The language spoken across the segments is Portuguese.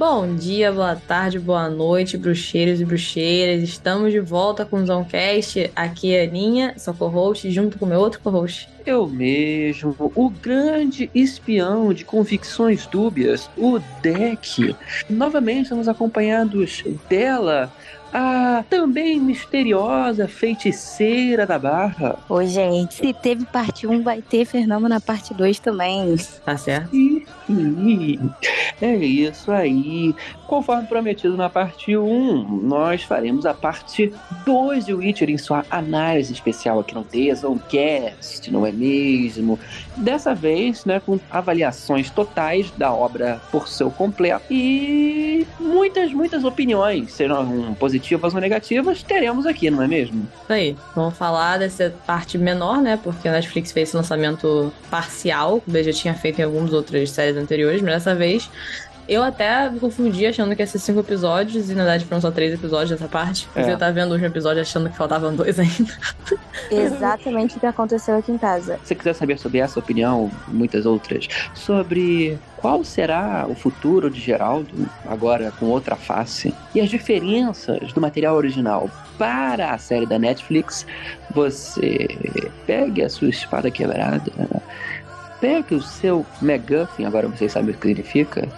Bom dia, boa tarde, boa noite, bruxeiros e bruxeiras. Estamos de volta com o Zoncast. Aqui é a Aninha, sou co-host, junto com meu outro co-host. Eu mesmo, o grande espião de convicções dúbias, o Deck. Novamente estamos acompanhados dela, a também misteriosa feiticeira da barra. Oi, gente. Se teve parte 1, vai ter Fernando na parte 2 também. Tá certo? É isso aí. Conforme prometido na parte 1, nós faremos a parte 2 de Witcher em sua análise especial aqui no Cast, não é mesmo? Dessa vez, né, com avaliações totais da obra por seu completo e muitas, muitas opiniões, sejam positivas ou negativas, teremos aqui, não é mesmo? Isso aí. Vamos falar dessa parte menor, né, porque a Netflix fez esse lançamento parcial, o já tinha feito em algumas outras séries anteriores, mas dessa vez eu até me confundi achando que ia ser cinco episódios, e na verdade foram só três episódios dessa parte. É. Eu tava vendo o último episódio achando que faltavam dois ainda. Exatamente o que aconteceu aqui em casa. Se você quiser saber sobre essa opinião, muitas outras, sobre qual será o futuro de Geraldo, agora com outra face, e as diferenças do material original para a série da Netflix, você pegue a sua espada quebrada, pegue o seu MacGuffin, agora vocês sabem o que significa,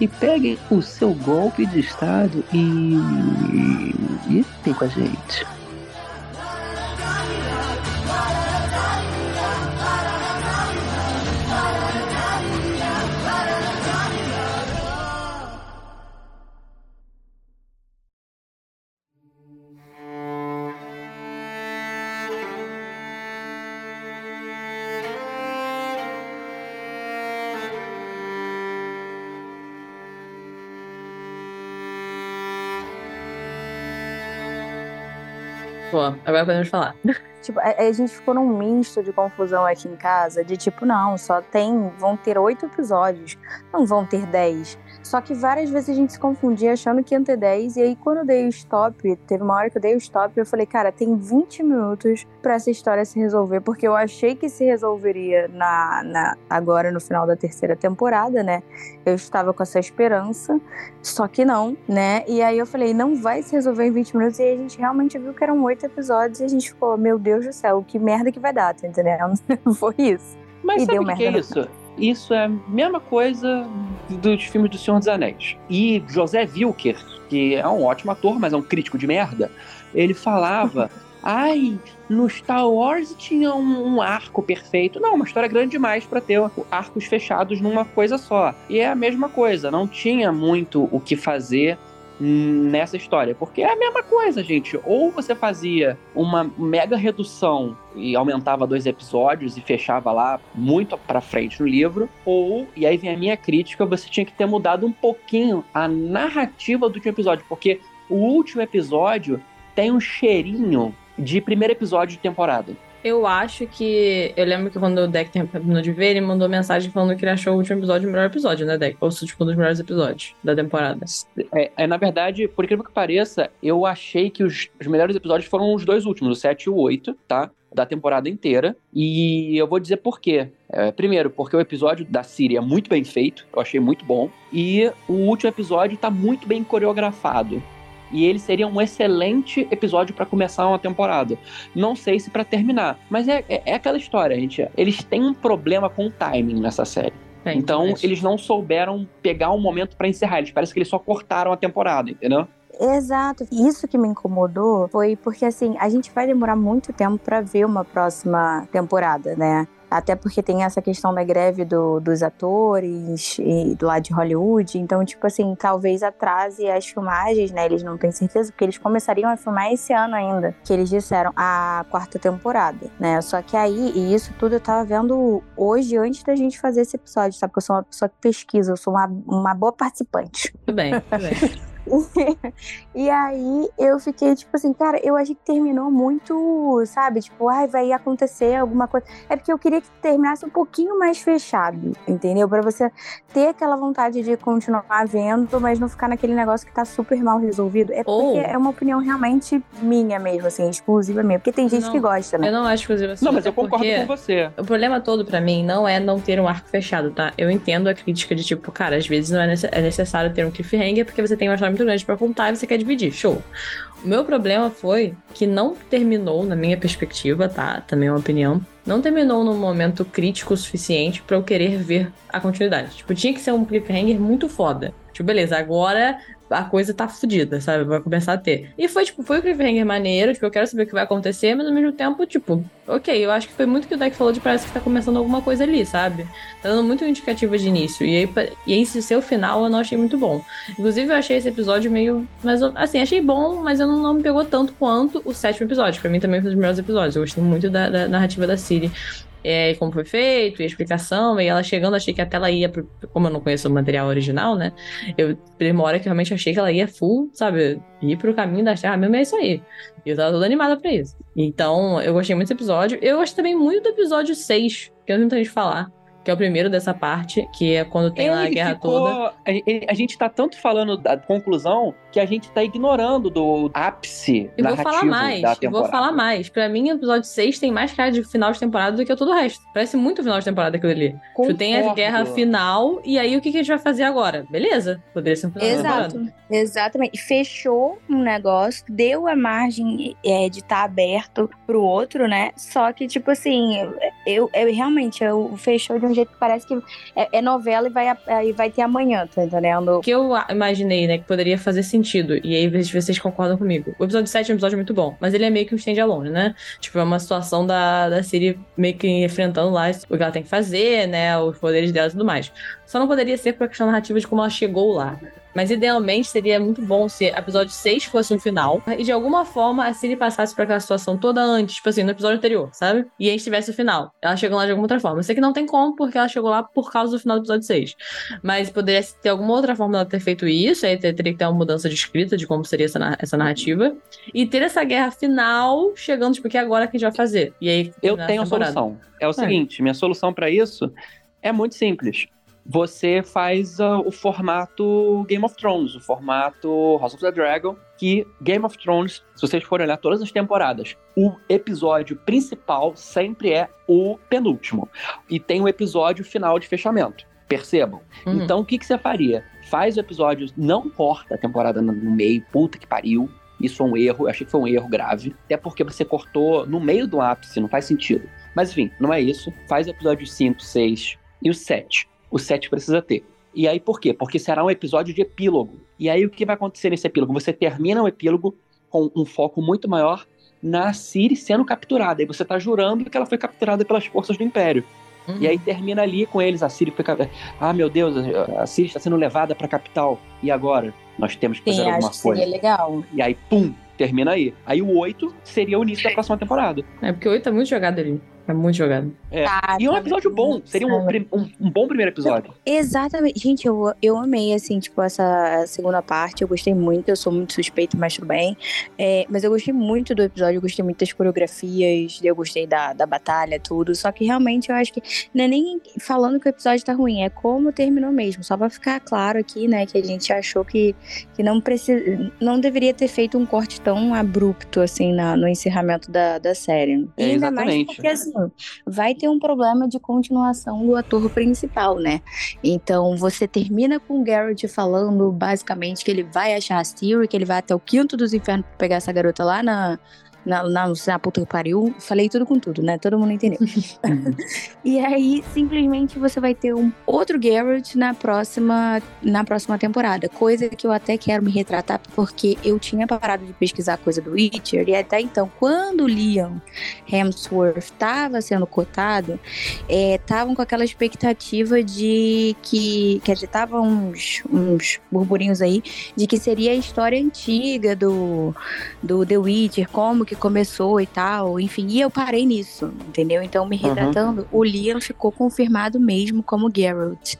e peguem o seu golpe de estado e. e tem com a gente. Agora podemos falar. Tipo, a, a, gente ficou num misto de confusão aqui em casa, de tipo, não, só tem, vão ter oito episódios, não vão ter dez. Só que várias vezes a gente se confundia achando que ia ter 10. E aí, quando eu dei o stop, teve uma hora que eu dei o stop, eu falei, cara, tem 20 minutos para essa história se resolver. Porque eu achei que se resolveria na, na, agora no final da terceira temporada, né? Eu estava com essa esperança. Só que não, né? E aí eu falei, não vai se resolver em 20 minutos. E aí a gente realmente viu que eram oito episódios. E a gente ficou, meu Deus do céu, que merda que vai dar, tá entendendo? Foi isso. Mas e sabe o que é isso? Isso é a mesma coisa dos filmes do Senhor dos Anéis. E José Wilker, que é um ótimo ator, mas é um crítico de merda, ele falava. Ai, no Star Wars tinha um, um, arco perfeito. Não, uma história grande demais para ter arcos fechados numa coisa só. E é a mesma coisa, não tinha muito o que fazer nessa história. Porque é a mesma coisa, gente. Ou você fazia uma mega redução e aumentava dois episódios e fechava lá muito pra frente no livro, ou, e aí vem a minha crítica, você tinha que ter mudado um pouquinho a narrativa do último episódio, porque o último episódio tem um cheirinho de primeiro episódio de temporada. Eu acho que. Eu lembro que quando o Deck terminou de ver, ele mandou mensagem falando que ele achou o último episódio o melhor episódio, né, Deck? Ou tipo, um dos melhores episódios da temporada. É, é, na verdade, por incrível que pareça, eu achei que os, os melhores episódios foram os dois últimos, o 7 e o 8, tá? Da temporada inteira. E eu vou dizer por quê. É, primeiro, porque o episódio da Siri é muito bem feito, eu achei muito bom. E o último episódio tá muito bem coreografado e ele seria um excelente episódio para começar uma temporada. Não sei se para terminar, mas é, é, é, aquela história, gente. Eles têm um problema com o timing nessa série. É, então, eles não souberam pegar um momento para encerrar. Eles parece que eles só cortaram a temporada, entendeu? Exato. Isso que me incomodou foi porque assim, a gente vai demorar muito tempo para ver uma próxima temporada, né? Até porque tem essa questão da greve do, dos atores e do lado de Hollywood. Então, tipo assim, talvez atrase as filmagens, né? Eles não têm certeza, porque eles começariam a filmar esse ano ainda. Que eles disseram a quarta temporada, né? Só que aí, e isso tudo eu tava vendo hoje, antes da gente fazer esse episódio, sabe? Porque eu sou uma pessoa que pesquisa, eu sou uma, uma boa participante. Tudo bem, tudo bem. e aí eu fiquei tipo assim, cara, eu achei que terminou muito, sabe? Tipo, ai, vai acontecer alguma coisa. É porque eu queria que terminasse um pouquinho mais fechado, entendeu? Para você ter aquela vontade de continuar vendo, mas não ficar naquele negócio que tá super mal resolvido. É porque oh. é uma opinião realmente minha mesmo, assim, exclusiva minha. Porque tem gente não, que gosta, né? Eu não acho exclusiva assim. Não, mas eu concordo com você. O problema todo para mim não é não ter um arco fechado, tá? Eu entendo a crítica de tipo, cara, às vezes não é, é necessário ter um cliffhanger porque você tem uma história muito grande para contar e você quer dividir. Show. O meu problema foi que não terminou, na minha perspectiva, tá? Também é uma opinião. Não terminou num momento crítico o suficiente para eu querer ver a continuidade. Tipo, tinha que ser um cliffhanger muito foda. Tipo, beleza, agora a coisa tá fodida, sabe? Vai começar a ter. E foi, tipo, foi o cliffhanger maneiro, tipo, eu quero saber o que vai acontecer, mas ao mesmo tempo, tipo, ok, eu acho que foi muito que o deck falou de parece que tá começando alguma coisa ali, sabe? Tá dando muito indicativa de início. E aí, e esse seu final eu não achei muito bom. Inclusive, eu achei esse episódio meio. Mas, assim, achei bom, mas eu não, não me pegou tanto quanto o sétimo episódio. Pra mim também foi um dos melhores episódios. Eu gostei muito da, da narrativa da Siri é, como foi feito, e a explicação, e ela chegando, achei que até ela ia, pro, como eu não conheço o material original, né? Eu, teve uma hora que realmente achei que ela ia full, sabe, ir pro caminho da Terra mesmo, é isso aí. E eu tava toda animada pra isso. Então, eu gostei muito desse episódio. Eu gostei também muito do episódio 6, que eu não tenho gente falar que é o primeiro dessa parte, que é quando tem lá a guerra ficou, toda. A, a, gente tá tanto falando da conclusão que a gente tá ignorando do ápice eu vou falar mais, da temporada. Eu vou falar mais. Pra mim, o episódio 6 tem mais cara de final de temporada do que todo o resto. Parece muito final de temporada aquilo ali. Tipo, tem a guerra final, e aí o que, que a gente vai fazer agora? Beleza, poderia ser um final Exato, de temporada. Exatamente. Fechou um negócio, deu a margem é, de estar tá aberto pro outro, né? Só que, tipo assim, eu, eu realmente, eu fechou de um jeito que parece que é, é novela e vai, e vai ter amanhã, tá entendendo? O que eu imaginei, né, que poderia fazer sentido, e aí vocês concordam comigo. O episódio 7 é um episódio muito bom, mas ele é meio que um stand-alone, né? Tipo, é uma situação da, da Siri meio que enfrentando lá o que ela tem que fazer, né, os poderes dela e tudo mais. Só não poderia ser por questão narrativa de como ela chegou lá. Mas idealmente seria muito bom se episódio 6 fosse um final e de alguma forma a Ciri passasse por aquela situação toda antes, tipo assim, no episódio anterior, sabe? E a gente tivesse o final. Ela chegou lá de alguma outra forma. Eu sei que não tem como, porque ela chegou lá por causa do final do episódio 6. Mas poderia ter alguma outra forma dela ter feito isso, aí teria que ter uma mudança de escrita de como seria essa, essa narrativa. E ter essa guerra final chegando, tipo, que é agora que a gente vai fazer. E aí. Eu tenho a solução. É o é. seguinte: minha solução para isso é muito simples você faz uh, o formato Game of Thrones, o formato House of the Dragon, que Game of Thrones, se vocês forem olhar todas as temporadas, o episódio principal sempre é o penúltimo. E tem o episódio final de fechamento. Percebam? Uhum. Então, o que, que você faria? Faz o episódio, não corta a temporada no meio, puta que pariu. Isso é um erro, eu achei que foi um erro grave. Até porque você cortou no meio do ápice, não faz sentido. Mas enfim, não é isso. Faz o episódio 5, 6 e o 7 o 7 precisa ter. E aí por quê? Porque será um episódio de epílogo. E aí o que vai acontecer nesse epílogo? Você termina o epílogo com um foco muito maior na Ciri sendo capturada. E você tá jurando que ela foi capturada pelas forças do Império. Uhum. E aí termina ali com eles. A Ciri foi. Ah, meu Deus, a Ciri está sendo levada para a capital. E agora? Nós temos que fazer Sim, alguma acho coisa. Seria legal. E aí, pum, termina aí. Aí o 8 seria o início da próxima temporada. É, porque o 8 é muito jogado ali. É muito jogado. É. Tá, e é um episódio bom. Seria um, um, um, bom primeiro episódio. Exatamente. Gente, eu, eu amei, assim, tipo, essa segunda parte. Eu gostei muito. Eu sou muito suspeito, mas tudo bem. É, mas eu gostei muito do episódio. Eu gostei muito das coreografias. Eu gostei da, da batalha, tudo. Só que realmente eu acho que não é nem falando que o episódio tá ruim. É como terminou mesmo. Só pra ficar claro aqui, né, que a gente achou que, que não precisa. Não deveria ter feito um corte tão abrupto, assim, na, no encerramento da, da série. É, ainda exatamente. mais porque, assim, vai ter um problema de continuação do ator principal, né? Então você termina com o Garrett falando basicamente que ele vai achar a Siri, que ele vai até o quinto dos infernos pra pegar essa garota lá na, na, na, na puta que pariu. Falei tudo com tudo, né? Todo mundo entendeu. e aí, simplesmente, você vai ter um outro Garrett na próxima, na próxima temporada. Coisa que eu até quero me retratar, porque eu tinha parado de pesquisar coisa do Witcher. E até então, quando o Liam Hemsworth estava sendo cotado, estavam é, com aquela expectativa de que. Quer dizer, estavam uns, uns burburinhos aí de que seria a história antiga do, do The Witcher, como que começou e tal, enfim, e eu parei nisso, entendeu? Então, me retratando, uhum. o Liam ficou confirmado mesmo como Geralt.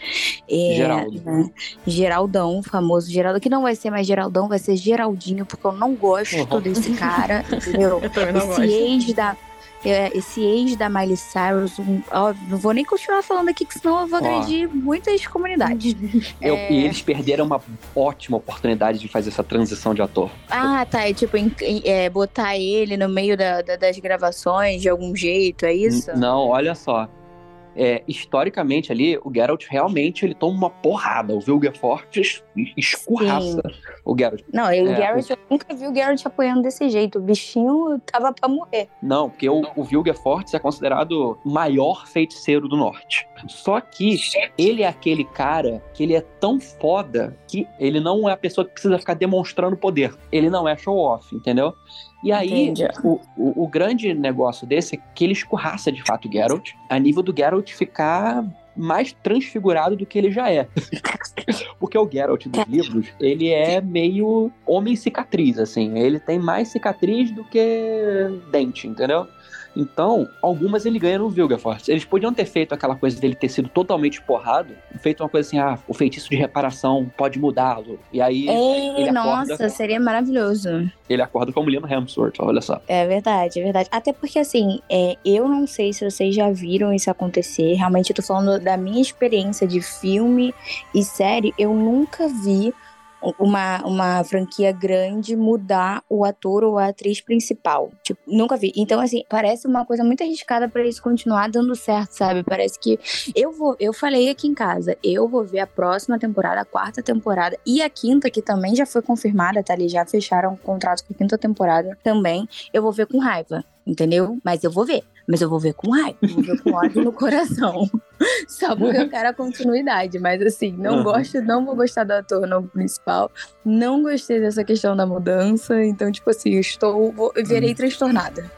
É, Geraldo. Né? Geraldão, famoso Geraldo, que não vai ser mais Geraldão, vai ser Geraldinho, porque eu não gosto uhum. desse cara, entendeu? eu também não Esse gosto. ex da esse ex da Miley Cyrus, um, ó, não vou nem continuar falando aqui, que senão eu vou agredir ó. muitas comunidades. Eu, é... E eles perderam uma ótima oportunidade de fazer essa transição de ator. Ah, tá. É tipo, em, é, botar ele no meio da, da, das gravações de algum jeito, é isso? Não, olha só é, historicamente ali, o Geralt realmente ele toma uma porrada. O Vilgefortz escorraça Sim. o Geralt. Não, o é, Geralt, o... eu nunca vi o Geralt apoiando desse jeito. O bichinho tava pra morrer. Não, porque o, o Vilgefortz é considerado o maior feiticeiro do norte. Só que ele é aquele cara que ele é tão foda que ele não é a pessoa que precisa ficar demonstrando poder. Ele não é show-off, entendeu? E aí, o, o, o, grande negócio desse é que ele escorraça de fato o Geralt, a nível do Geralt ficar mais transfigurado do que ele já é. Porque o Geralt dos livros, ele é meio homem cicatriz, assim. Ele tem mais cicatriz do que dente, entendeu? Então, algumas ele ganha no Vilgefortz. Eles podiam ter feito aquela coisa dele ter sido totalmente porrado, feito uma coisa assim, ah, o feitiço de reparação pode mudá-lo. E aí. Ei, ele nossa, acorda, seria maravilhoso. Ele acorda como Liam Hemsworth, olha só. É verdade, é verdade. Até porque, assim, é, eu não sei se vocês já viram isso acontecer. Realmente, eu tô falando da minha experiência de filme e série. Eu nunca vi uma, uma franquia grande mudar o ator ou a atriz principal. Tipo, nunca vi. Então, assim, parece uma coisa muito arriscada para isso continuar dando certo, sabe? Parece que eu vou, eu falei aqui em casa, eu vou ver a próxima temporada, a quarta temporada e a quinta, que também já foi confirmada, tá ali, já fecharam o contrato com a quinta temporada também. Eu vou ver com raiva, entendeu? Mas eu vou ver mas eu vou ver com raiva, vou ver com ódio no coração. Só porque eu quero a continuidade. Mas assim, não uhum. gosto, não vou gostar do ator no principal. Não gostei dessa questão da mudança. Então, tipo assim, estou. Vou, verei uhum. transtornada.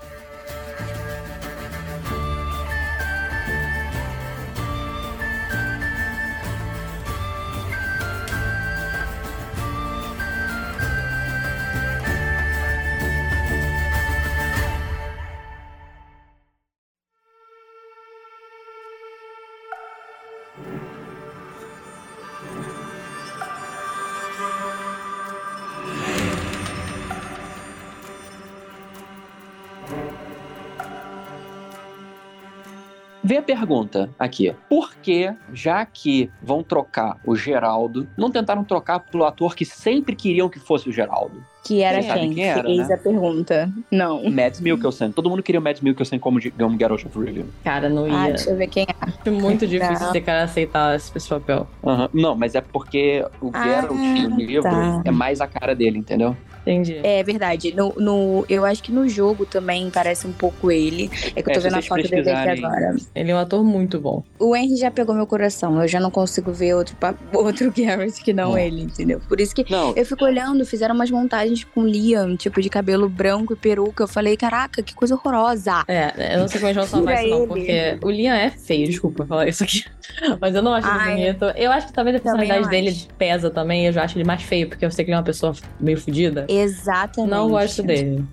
Vê a pergunta aqui. Por que, já que vão trocar o Geraldo, não tentaram trocar pelo ator que sempre queriam que fosse o Geraldo? Que era quem? quem era, Fez né? a pergunta. Não. Mads Mikkelsen. Todo mundo queria o Mads Mikkelsen como, como Geralt of Rivia. Cara, não ia. Ah, deixa eu ver quem é. Acho muito difícil esse cara aceitar esse papel. Uhum. Não, mas é porque o ah, Geralt no livro tá. é mais a cara dele, entendeu? Entendi. É verdade. No, no, eu acho que no jogo também parece um pouco ele. É que eu tô é, vendo a foto dele aqui agora. Ele é um ator muito bom. O Henry já pegou meu coração. Eu já não consigo ver outro, outro Garrett que não, ele, entendeu? Por isso que não. eu fico olhando, fizeram umas montagens com Liam, tipo de cabelo branco e peruca. Eu falei, caraca, que coisa horrorosa. É, eu não sei como eles vão salvar isso, não, porque o Liam é feio, desculpa falar isso aqui. Mas eu não acho ele bonito. Eu acho que talvez a personalidade dele pesa também. Eu já acho ele mais feio, porque eu sei que ele é uma pessoa meio fodida. Exatamente. Não gosto dele.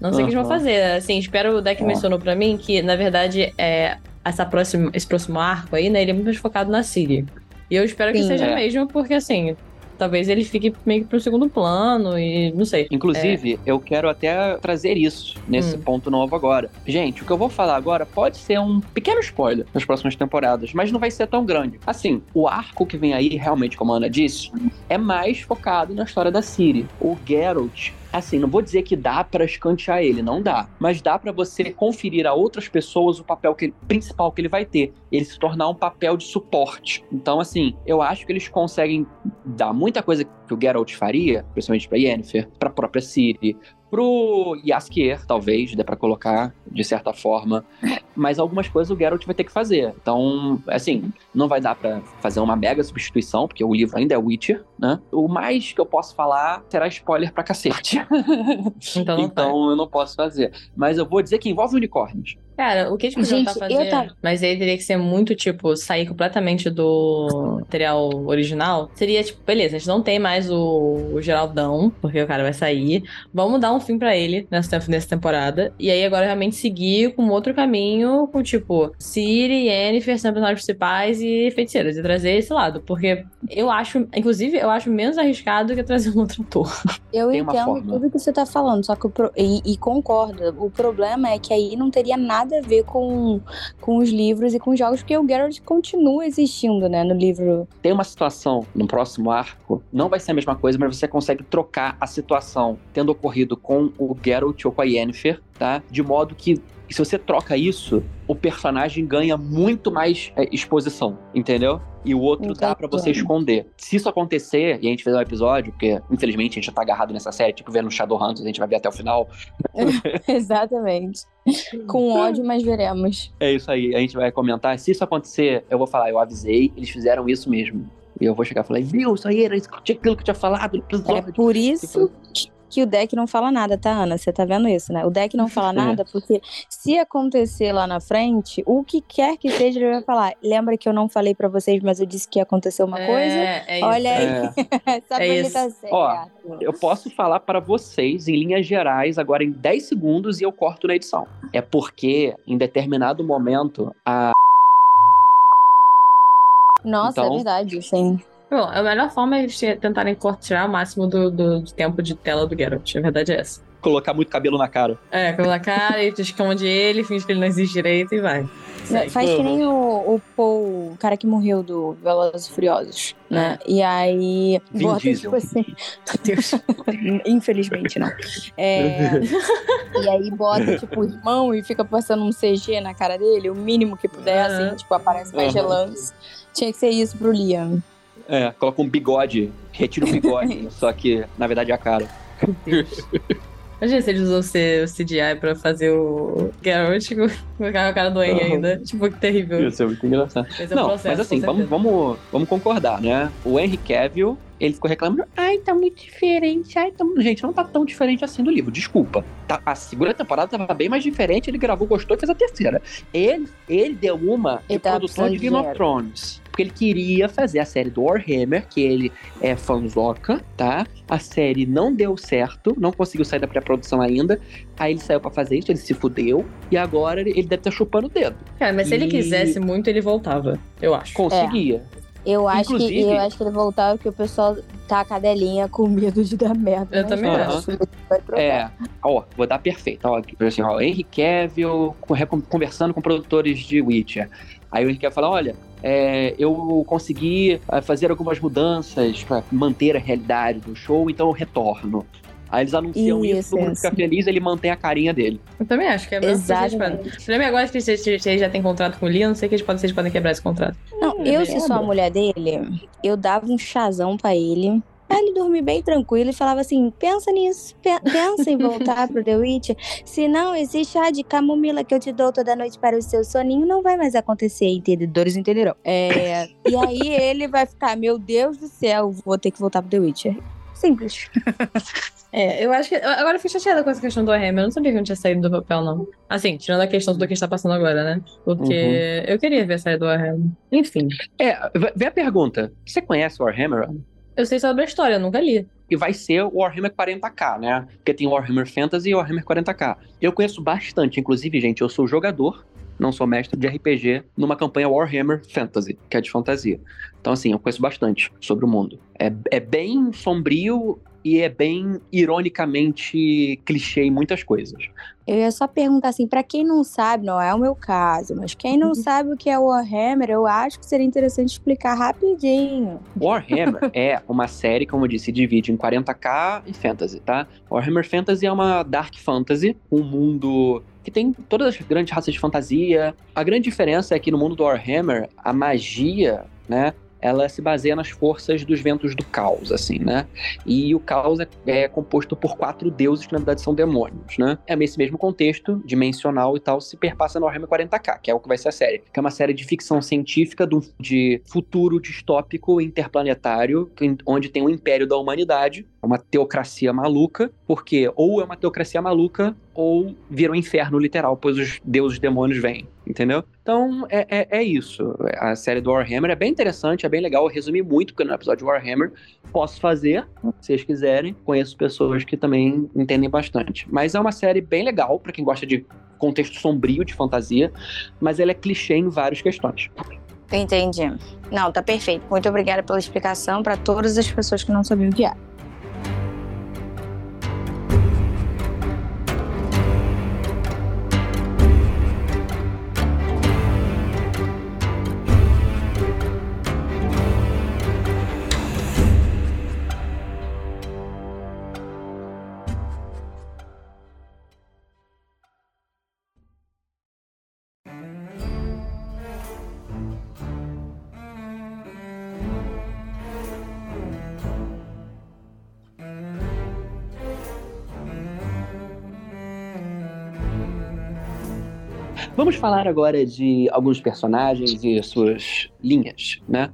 Não sei o que eles vão fazer. Assim, espero o deck mencionou pra mim que, na verdade, é, essa próxima, esse próximo arco aí, né, ele é muito mais focado na Siri. E eu espero Sim, que seja é. mesmo, porque assim, talvez ele fique meio que pro segundo plano e não sei. Inclusive, é. eu quero até trazer isso nesse hum. ponto novo agora. Gente, o que eu vou falar agora pode ser um pequeno spoiler das próximas temporadas, mas não vai ser tão grande. Assim, o arco que vem aí, realmente, como a Ana disse, é mais focado na história da Ciri. O Geralt assim, não vou dizer que dá para escantear ele, não dá, mas dá para você conferir a outras pessoas o papel que ele, principal que ele vai ter, ele se tornar um papel de suporte. Então, assim, eu acho que eles conseguem dar muita coisa que o Geralt faria, principalmente para Yennefer, para própria Ciri, Pro Yaskier, talvez, dê pra colocar, de certa forma. Mas algumas coisas o Geralt vai ter que fazer. Então, assim, não vai dar para fazer uma mega substituição, porque o livro ainda é Witcher, né? O mais que eu posso falar será spoiler pra cacete. Então, então eu não posso fazer. Mas eu vou dizer que envolve unicórnios. Cara, o que a gente podia Gente, eu fazer, tava- mas aí teria que ser muito, tipo, sair completamente do material original. Seria, tipo, beleza, a gente não tem mais o, o Geraldão, porque o cara vai sair. Vamos dar um fim pra ele nessa, nessa temporada. E aí agora realmente seguir com outro caminho, com, tipo, Ciri, Yennefer sendo personagens principais e feiticeiras. E trazer esse lado. Porque eu acho, inclusive, eu acho menos arriscado que trazer um outro ator. Eu Tem entendo tudo que você tá falando, só que o pro- e, e concordo. O problema é que aí não teria nada a ver com, com os livros e com os jogos, porque o Geralt continua existindo, né, no livro. Tem uma situação no próximo arco, não vai ser a mesma coisa, mas você consegue trocar a situação tendo ocorrido com o Geralt ou com a Yennefer, tá? De modo que se você troca isso, o personagem ganha muito mais é, exposição, entendeu? E o outro dá pra você esconder. Se isso acontecer, e a gente fizer um episódio, porque infelizmente a gente já tá agarrado nessa série, tipo vendo Shadowhunters, a gente vai ver até o final. Exatamente. Com ódio, mas veremos. É isso aí, a gente vai comentar. Se isso acontecer, eu vou falar, eu avisei, eles fizeram isso mesmo. E eu vou chegar e falar, viu, isso aí era isso- aquilo que eu tinha falado É por isso que o deck não fala nada, tá, Ana? Você tá vendo isso, né? O deck não fala É. nada porque se acontecer lá na frente, o que quer que seja, ele vai falar. Lembra que eu não falei pra vocês, mas eu disse que ia acontecer uma coisa? É, é isso. Olha aí. É, pra É isso. tá certo. Ó, eu posso falar para vocês em linhas gerais agora em 10 segundos e eu corto na edição. É porque em determinado momento a Nossa, Então- é verdade, sim. Bom, a melhor forma é eles tentarem tirar o máximo do, do- do tempo de tela do Geralt. A verdade é essa. colocar muito cabelo na cara. É, com a cara e tu esconde ele, finge que ele não existe direito e vai. Segue. Faz que nem o, o Paul, o cara que morreu do Velozes e Furiosos, né? E aí Vin bota Diesel. tipo assim. Deus. Infelizmente não. É, e aí bota tipo o irmão e fica passando um CG na cara dele, o mínimo que puder, Aham. assim, tipo, aparece mais Aham. relance. Tinha que ser isso pro Liam. É, coloca um bigode, retira o bigode, só que na verdade é a cara. Imagina se eles usam o C- o CGI pra fazer o Geralt com com a cara do Henry Uhum. ainda. Tipo, que terrível. Isso é muito engraçado. É o Não, processo, mas assim, vamos, vamos, vamos concordar, né? O Henry Cavill, ele ficou reclamando, ai, tá muito diferente, ai, tá... Gente, não tá tão diferente assim do livro, desculpa. Tá, a segunda temporada tava bem mais diferente, ele gravou, gostou e fez a terceira. Ele, ele deu uma de Ele tava produção de Game of. Thrones. Porque ele queria fazer a série do Warhammer, que ele é fanzoca, tá? A série não deu certo, não conseguiu sair da pré-produção ainda. Aí ele saiu pra fazer isso, ele se fudeu. E agora ele, deve estar chupando o dedo. Cara, mas se ele E- quisesse muito, ele voltava. Eu acho. Conseguia. Eu acho, que, eu acho que ele voltava porque o pessoal tá a cadelinha com medo de dar merda. Eu né? também acho. É, ó, vou dar perfeito. Ó, aqui, assim, ó, Henry Cavill conversando com produtores de Witcher. Aí o Henry Cavill fala, olha, é, eu consegui ah, fazer algumas mudanças pra manter a realidade do show, então eu retorno. Aí eles anunciam isso, Isso, todo mundo isso. fica feliz, ele mantém a carinha dele. Eu também acho que é a melhor coisa que eles Exatamente. problema é agora que eles já têm contrato com o Liam, não sei que eles podem, eles podem quebrar esse contrato. Não, Hum, eu, é se sou a bom. mulher dele, eu dava um chazão pra ele. Pra ele dormir bem tranquilo e falava assim: pensa nisso, pe- pensa em voltar pro The Witcher. Se não, esse chá de camomila que eu te dou toda noite para o seu soninho não vai mais acontecer, entendedores entenderão. É, e aí ele vai ficar: meu Deus do céu, vou ter que voltar pro The Witcher. Simples. É, eu acho que. Agora eu fiquei chateada com essa questão do Warhammer. Eu não sabia que não tinha saído do papel, não. Assim, tirando a questão do que a gente tá passando agora, né? Porque eu queria ver sair do Warhammer. Enfim. É, vê a pergunta. Você conhece o Warhammer? Eu sei sobre a história, eu nunca li. E vai ser o Warhammer 40k, né? Porque tem Warhammer Fantasy e Warhammer 40k. Eu conheço bastante, inclusive, gente, eu sou jogador, não sou mestre de RPG, numa campanha Warhammer Fantasy, que é de fantasia. Então, assim, eu conheço bastante sobre o mundo. É, é bem sombrio e é bem ironicamente clichê em muitas coisas. Eu ia só perguntar assim, pra quem não sabe, não é o meu caso, mas quem não sabe o que é Warhammer, eu acho que seria interessante explicar rapidinho. Warhammer é uma série, como eu disse, se divide em 40k e fantasy, tá? Warhammer Fantasy é uma dark fantasy, um mundo que tem todas as grandes raças de fantasia. A grande diferença é que no mundo do Warhammer, a magia, né, ela se baseia nas forças dos ventos do caos, assim, né? E o caos é, é composto por quatro deuses que na verdade são demônios, né? É esse mesmo contexto dimensional e tal se perpassa no Warhammer 40k, que é o que vai ser a série, que é uma série de ficção científica de futuro distópico interplanetário, onde tem o império da humanidade uma teocracia maluca, porque ou é uma teocracia maluca ou vira um inferno literal, pois os deuses demônios vêm, entendeu? Então é, é, é, isso. A série do Warhammer é bem interessante, é bem legal. Eu resumi muito, porque no episódio de Warhammer posso fazer, se vocês quiserem. Conheço pessoas que também entendem bastante. Mas é uma série bem legal para quem gosta de contexto sombrio de fantasia, mas ela é clichê em várias questões. Entendi. Não, tá perfeito. Muito obrigada pela explicação para todas as pessoas que não sabiam o que é. Vamos falar agora de alguns personagens e suas linhas, né?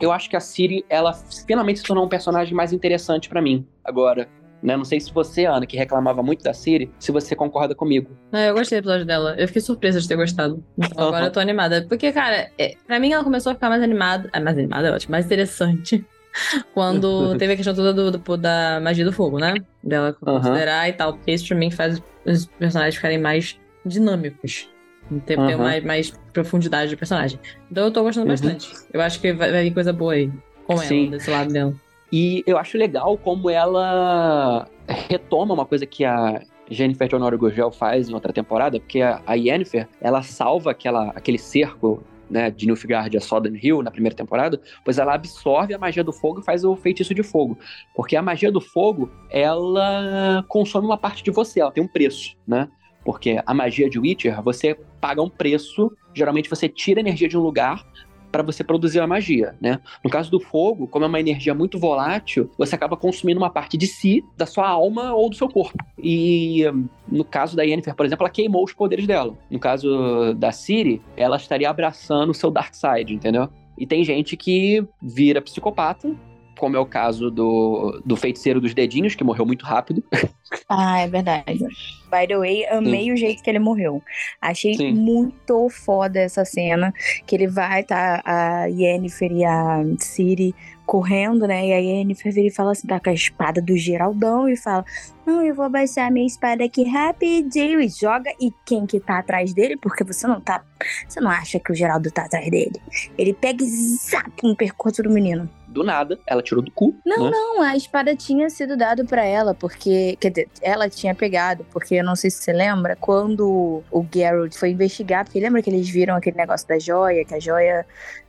Eu acho que a Siri, ela finalmente se tornou um personagem mais interessante para mim agora. Né? Não sei se você, Ana, que reclamava muito da Siri, se você concorda comigo. Não, eu gostei do episódio dela. Eu fiquei surpresa de ter gostado. Então agora eu tô animada. Porque, cara, é, pra mim ela começou a ficar mais animada. Ah, mais animada é ótimo, mais interessante. Quando teve a questão toda do, do, da magia do fogo, né? Dela considerar uhum. e tal. Porque isso pra mim faz os personagens ficarem mais dinâmicos. Ter, uhum. ter mais, mais profundidade de personagem. Então eu tô gostando uhum. bastante. Eu acho que vai, vai vir coisa boa aí com Sim. ela, desse lado dela. E eu acho legal como ela retoma uma coisa que a Jennifer de Honor Gurgel faz em outra temporada, porque a, a Yennefer, ela salva aquela, aquele cerco né, de Nilfgaard a Southern Hill na primeira temporada, pois ela absorve a magia do fogo e faz o feitiço de fogo. Porque a magia do fogo, ela consome uma parte de você, ela tem um preço, né? Porque a magia de Witcher, você paga um preço, geralmente você tira energia de um lugar para você produzir a magia, né? No caso do fogo, como é uma energia muito volátil, você acaba consumindo uma parte de si, da sua alma ou do seu corpo. E no caso da Yennefer, por exemplo, ela queimou os poderes dela. No caso da Ciri, ela estaria abraçando o seu dark side, entendeu? E tem gente que vira psicopata como é o caso do, do feiticeiro dos dedinhos, que morreu muito rápido. Ah, é verdade. By the way, amei Sim. o jeito que ele morreu. Achei Sim. muito foda essa cena, que ele vai, tá, a Yennefer e a Ciri correndo, né, e a Yennefer vira e fala assim, tá com a espada do Geraldão e fala, não, eu vou abaixar minha espada aqui rapidinho e joga, e quem que tá atrás dele, porque você não tá, você não acha que o Geraldo tá atrás dele. Ele pega e zap no percurso do menino do nada, ela tirou do cu. Não, né? não, a espada tinha sido dada para ela, porque. Quer dizer, ela tinha pegado, porque eu não sei se você lembra, quando o Geralt foi investigar, porque lembra que eles viram aquele negócio da joia, que a joia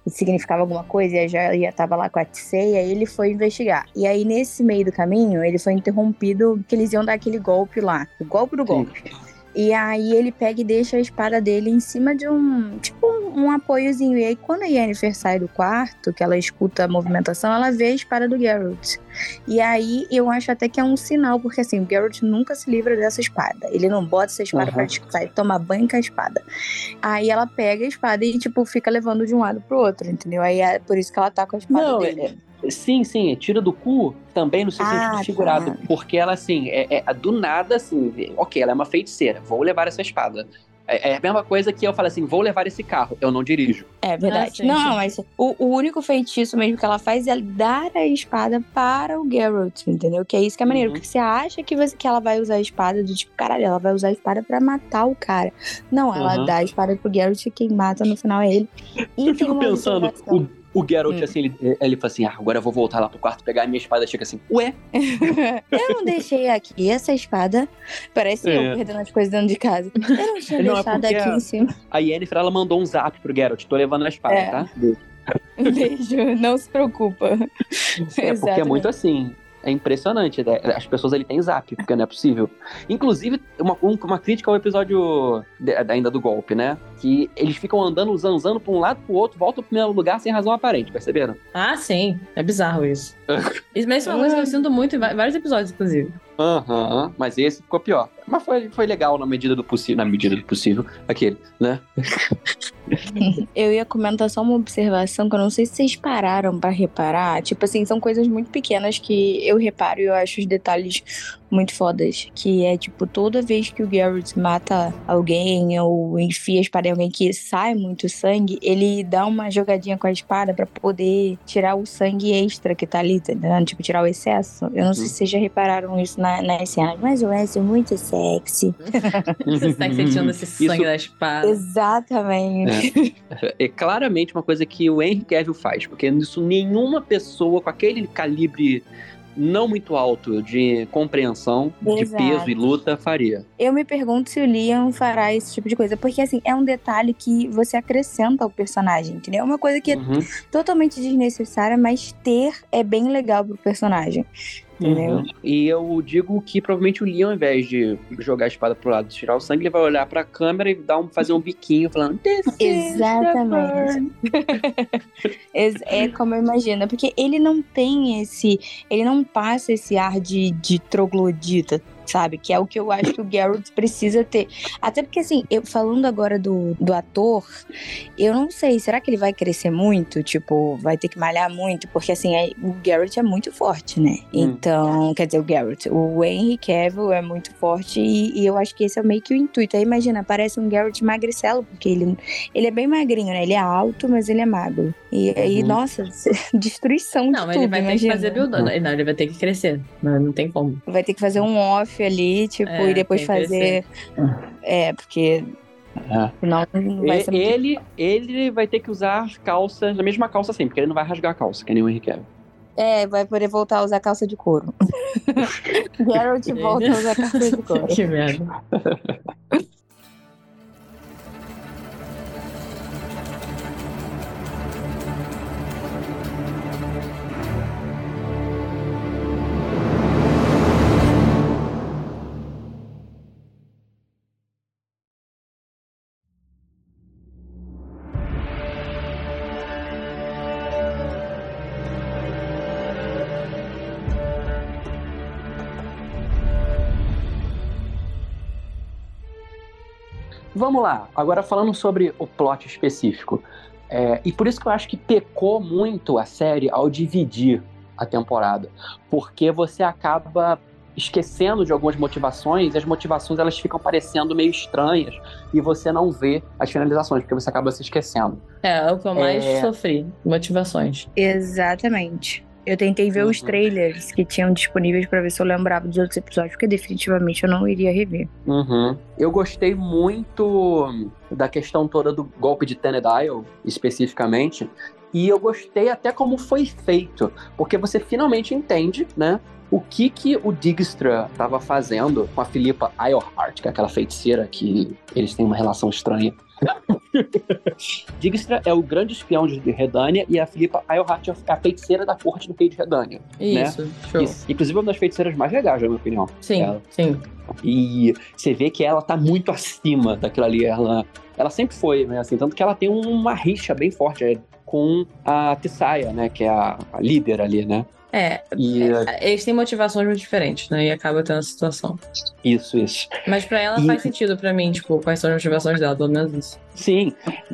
significava alguma coisa e a joia tava lá com a Tseia, ele foi investigar. E aí, nesse meio do caminho, ele foi interrompido, que eles iam dar aquele golpe lá. O golpe do golpe. Sim. E aí ele pega e deixa a espada dele em cima de um, tipo, um, um apoiozinho. E aí quando a Yennefer sai do quarto, que ela escuta a movimentação, ela vê a espada do Geralt. E aí eu acho até que é um sinal, porque assim, o Geralt nunca se livra dessa espada. Ele não bota essa espada uhum. pra sair tomar banho com a espada. Aí ela pega a espada e, tipo, fica levando de um lado pro outro, entendeu? Aí é por isso que ela tá com a espada não, dele. É Sim, sim, tira do cu também no seu ah, sentido figurado. Tá. Porque ela, assim, é, é, do nada, assim, ok, ela é uma feiticeira, vou levar essa espada. É, é, a mesma coisa que eu falo assim, vou levar esse carro, eu não dirijo. É verdade. Ah, não, mas o, o, único feitiço mesmo que ela faz é dar a espada para o Geralt, entendeu? Que é isso que é maneiro. Uhum. Porque você acha que, você, que ela vai usar a espada do tipo, caralho, ela vai usar a espada para matar o cara. Não, ela uhum. dá a espada pro Geralt e quem mata no final é ele. E eu fico pensando, o o Geralt, hum. assim, ele, ele fala assim: ah, agora eu vou voltar lá pro quarto pegar a minha espada. Chega assim, ué? eu não deixei aqui essa espada. Parece é. eu perdendo as coisas dentro de casa. Eu não tinha não, é deixado é aqui a, em cima. A Yennefer, ela mandou um zap pro Geralt: tô levando a espada, é. tá? Beijo. Beijo, não se preocupa. É, porque é muito assim. É impressionante. Né? As pessoas ali têm zap, porque não é possível. Inclusive, uma, uma crítica ao episódio de, ainda do golpe, né? Que eles ficam andando, zanzando pra um lado pro outro, voltam pro primeiro lugar sem razão aparente, perceberam? Ah, sim. É bizarro isso. Isso é uma coisa que eu sinto muito em vários episódios, inclusive. Aham, uhum, mas esse ficou pior. mas foi, foi legal na medida do possível. Na medida do possível, aquele, né? Eu ia comentar só uma observação que eu não sei se vocês pararam pra reparar. Tipo assim, são coisas muito pequenas que eu reparo e eu acho os detalhes muito fodas. Que é, tipo, toda vez que o Garrett mata alguém ou enfia a espada em alguém que sai muito sangue, ele dá uma jogadinha com a espada pra poder tirar o sangue extra que tá ali, tá entendendo? Tipo, tirar o excesso. Eu não sei se vocês já repararam isso na, nas cenas, mas o Wes é muito sexy. Você tá sentindo esse sangue Isso- da espada. Exatamente. É claramente uma coisa que o Henry Cavill faz, porque isso nenhuma pessoa com aquele calibre não muito alto de compreensão, de Exato. peso e luta faria. Eu me pergunto se o Liam fará esse tipo de coisa, porque assim, é um detalhe que você acrescenta ao personagem, entendeu? É uma coisa que é Uhum, totalmente desnecessária, mas ter é bem legal pro personagem. Entendeu? uhum. E eu digo que provavelmente o Leon, ao invés de jogar a espada pro lado e tirar o sangue, ele vai olhar pra câmera e dar um, fazer um biquinho falando "This is the Exatamente. Ex- É como eu imagino, porque ele não tem esse. Ele não passa esse ar de, de troglodita, sabe? Que é o que eu acho que o Garrett precisa ter. Até porque, assim, eu falando agora do, do ator, eu não sei, será que ele vai crescer muito? Tipo, vai ter que malhar muito? Porque, assim, é- o Garrett é muito forte, né? Hum. Então, quer dizer, o Garrett, o Henry Cavill é muito forte e, e eu acho que esse é meio que o intuito. Aí imagina, parece um Garrett magricelo, porque ele, ele é bem magrinho, né? Ele é alto, mas ele é magro. E aí, Uhum. nossa, destruição Não, de mas tudo, ele vai ter que imagina. fazer build Não, ele vai ter que crescer. Não, não tem como. Vai ter que fazer um off ali, tipo, É, e depois fazer... É, porque... É. Senão não vai E- ser muito ele, ele vai ter que usar calças, a mesma calça sempre, porque ele não vai rasgar a calça, que nem o Henry Cavill. É, vai poder voltar a usar calça de couro. Geralt volta a usar calça de couro. Que merda. Vamos lá, agora falando sobre o plot específico. É, e por isso que eu acho que pecou muito a série ao dividir a temporada. Porque você acaba esquecendo de algumas motivações, e as motivações elas ficam parecendo meio estranhas, e você não vê as finalizações, porque você acaba se esquecendo. É, é o que eu mais É. sofri. Motivações. Exatamente. Eu tentei ver os Uhum. trailers que tinham disponíveis pra ver se eu lembrava dos outros episódios, porque definitivamente eu não iria rever. Uhum. Eu gostei muito da questão toda do golpe de Tenedile, especificamente. E eu gostei até como foi feito, porque você finalmente entende, né? O que que o Dijkstra estava fazendo com a Filipa Eilhart, que é aquela feiticeira que eles têm uma relação estranha. Dijkstra é o grande espião de Redânia e a Filipa Eilhart é a feiticeira da corte do rei de Redânia. Isso, show. Isso. Inclusive uma das feiticeiras mais legais, na minha opinião. Sim, Ela. sim. E você vê que ela tá muito acima daquilo ali. Ela, ela sempre foi, né? Assim, tanto que ela tem uma rixa bem forte é, com a Tessaya, né? Que é a, a líder ali, né? É, E eles têm motivações muito diferentes, né? E acaba tendo essa situação. Isso, isso. Mas pra ela E- faz sentido pra mim, tipo, quais são as motivações dela, pelo menos isso. Sim,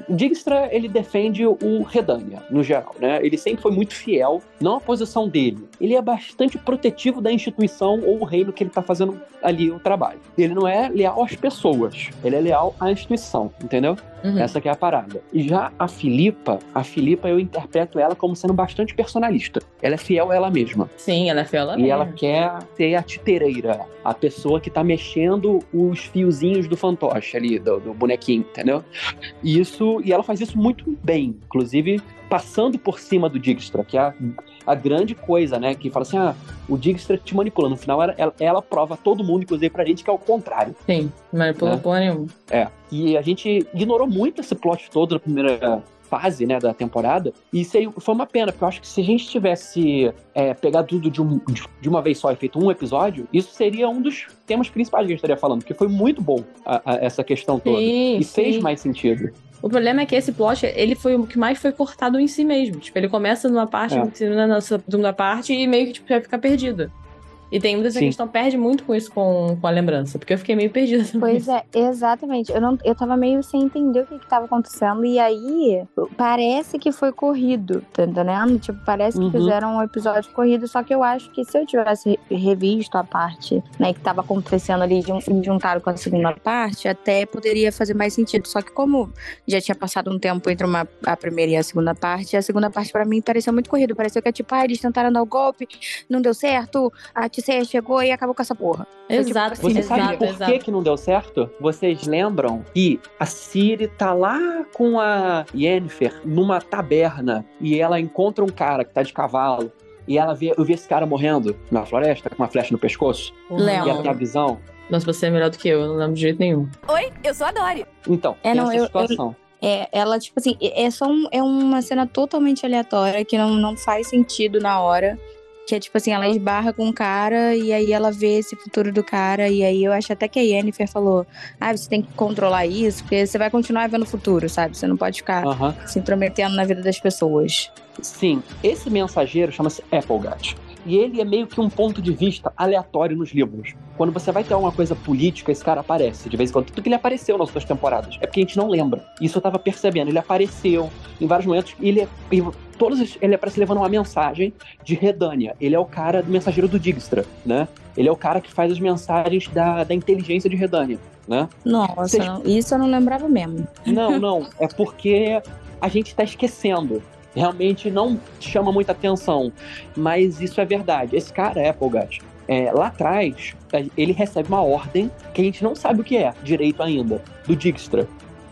Dijkstra, ele defende o Redânia, no geral, né? Ele sempre foi muito fiel, não à posição dele. Ele é bastante protetivo da instituição ou o reino que ele tá fazendo ali o trabalho. Ele não é leal às pessoas, ele é leal à instituição, entendeu? Uhum. Essa que é a parada. E já a Filipa, a Filipa eu interpreto ela como sendo bastante personalista. Ela é fiel a ela mesma. Sim, ela é fiel a E ela mesma. quer ser a titereira, a pessoa que tá mexendo os fiozinhos do fantoche ali, do, do bonequinho, entendeu? E isso, e ela faz isso muito bem, inclusive passando por cima do Dijkstra, que é a, a grande coisa, né? Que fala assim, ah, o Dijkstra te manipula. No final, ela, ela, prova a todo mundo, inclusive pra gente, que é o contrário. Sim, manipula Né? porra nenhuma. É. E a gente ignorou muito esse plot todo na primeira fase, né, da temporada. E isso aí foi uma pena, porque eu acho que se a gente tivesse é, pegado tudo de, um- de- uma vez só e feito um episódio, isso seria um dos temas principais que a gente estaria falando, porque foi muito bom a- a- essa questão toda. Sim, E fez sim. mais sentido. O problema é que esse plot, ele foi o que mais foi cortado em si mesmo. Tipo, ele começa numa parte, É. termina na segunda parte e meio que tipo, vai ficar perdido. E tem muita Sim. questão, perde muito com isso com, com a lembrança, porque eu fiquei meio perdida. Pois é, exatamente. Eu, não, eu tava meio sem entender o que, que tava acontecendo. E aí, parece que foi corrido, tá entendendo? Tipo, parece que Uhum. fizeram um episódio corrido. Só que eu acho que se eu tivesse re- revisto a parte, né, que tava acontecendo ali de um, juntado com a segunda parte, até poderia fazer mais sentido. Só que como já tinha passado um tempo entre uma, a primeira e a segunda parte, a segunda parte pra mim pareceu muito corrido. Pareceu que é tipo, ah, eles tentaram dar o golpe, não deu certo, a Tisseia chegou e acabou com essa porra. Exato, Foi Você tipo sabe exato, por exato. que, que não deu certo? Vocês lembram que a Ciri tá lá com a Yennefer numa taberna e ela encontra um cara que tá de cavalo e ela vê, eu vi esse cara morrendo na floresta com uma flecha no pescoço Lembro. e ela tem a visão. Nossa, você é melhor do que eu, eu não lembro de jeito nenhum. Oi, eu sou a Dory. Então, É, não, essa eu- eu- situação. É, ela, tipo assim, é só um- é uma cena totalmente aleatória que não, não faz sentido na hora. Que é tipo assim, ela esbarra com o cara e aí ela vê esse futuro do cara. E aí eu acho até que a Yennefer falou: Ah, você tem que controlar isso, porque você vai continuar vendo o futuro, sabe? Você não pode ficar Aham. se intrometendo na vida das pessoas. Sim, esse mensageiro chama-se Applegat. E ele é meio que um ponto de vista aleatório nos livros. Quando você vai ter alguma coisa política, esse cara aparece de vez em quando. Tanto que ele apareceu nas outras temporadas. É porque a gente não lembra. Isso eu tava percebendo. Ele apareceu em vários momentos. E ele, é- e todos os- ele aparece levando uma mensagem de Redânia. Ele é o cara do mensageiro do Digstra, né? Ele é o cara que faz as mensagens da, da inteligência de Redânia, né? Nossa, Vocês- isso eu não lembrava mesmo. Não, não. É porque a gente tá esquecendo. Realmente não chama muita atenção. Mas isso é verdade. Esse cara, Applegat, é, lá atrás, é, ele recebe uma ordem que a gente não sabe o que é direito ainda, do Dijkstra.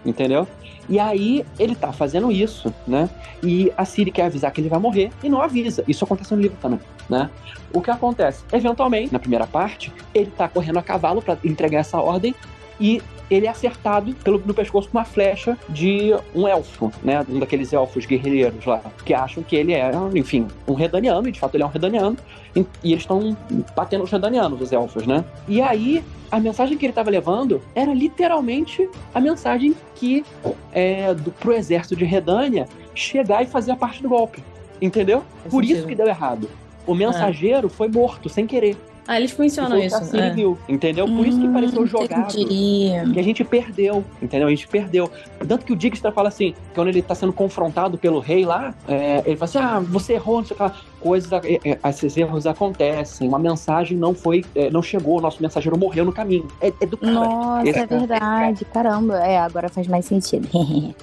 Entendeu? E aí ele tá fazendo isso, né? E a Siri quer avisar que ele vai morrer e não avisa. Isso acontece no livro também, né? O que acontece? Eventualmente, na primeira parte, ele tá correndo a cavalo para entregar essa ordem e ele é acertado pelo, no pescoço com uma flecha de um elfo, né? Um daqueles elfos guerreiros lá, que acham que ele é, enfim, um redaniano, e de fato ele é um redaniano, e, e eles estão batendo os redanianos, os elfos, né? E aí, a mensagem que ele estava levando era literalmente a mensagem que é, do, pro exército de Redânia chegar e fazer a parte do golpe. Entendeu? Por isso que deu errado. O mensageiro foi morto sem querer. Ah, eles que isso. é. viu, entendeu? Por isso que pareceu Hum, jogado entendi. que a gente perdeu, entendeu? A gente perdeu. Tanto que o Dijkstra fala assim, que quando ele tá sendo confrontado pelo rei lá, é, ele fala assim, ah, você errou, não sei o que lá. Coisas, é, é, esses erros acontecem, uma mensagem não foi, é, não chegou, o nosso mensageiro morreu no caminho. É, é do cara. Nossa, Esse é cara- verdade. Caramba. É, agora faz mais sentido.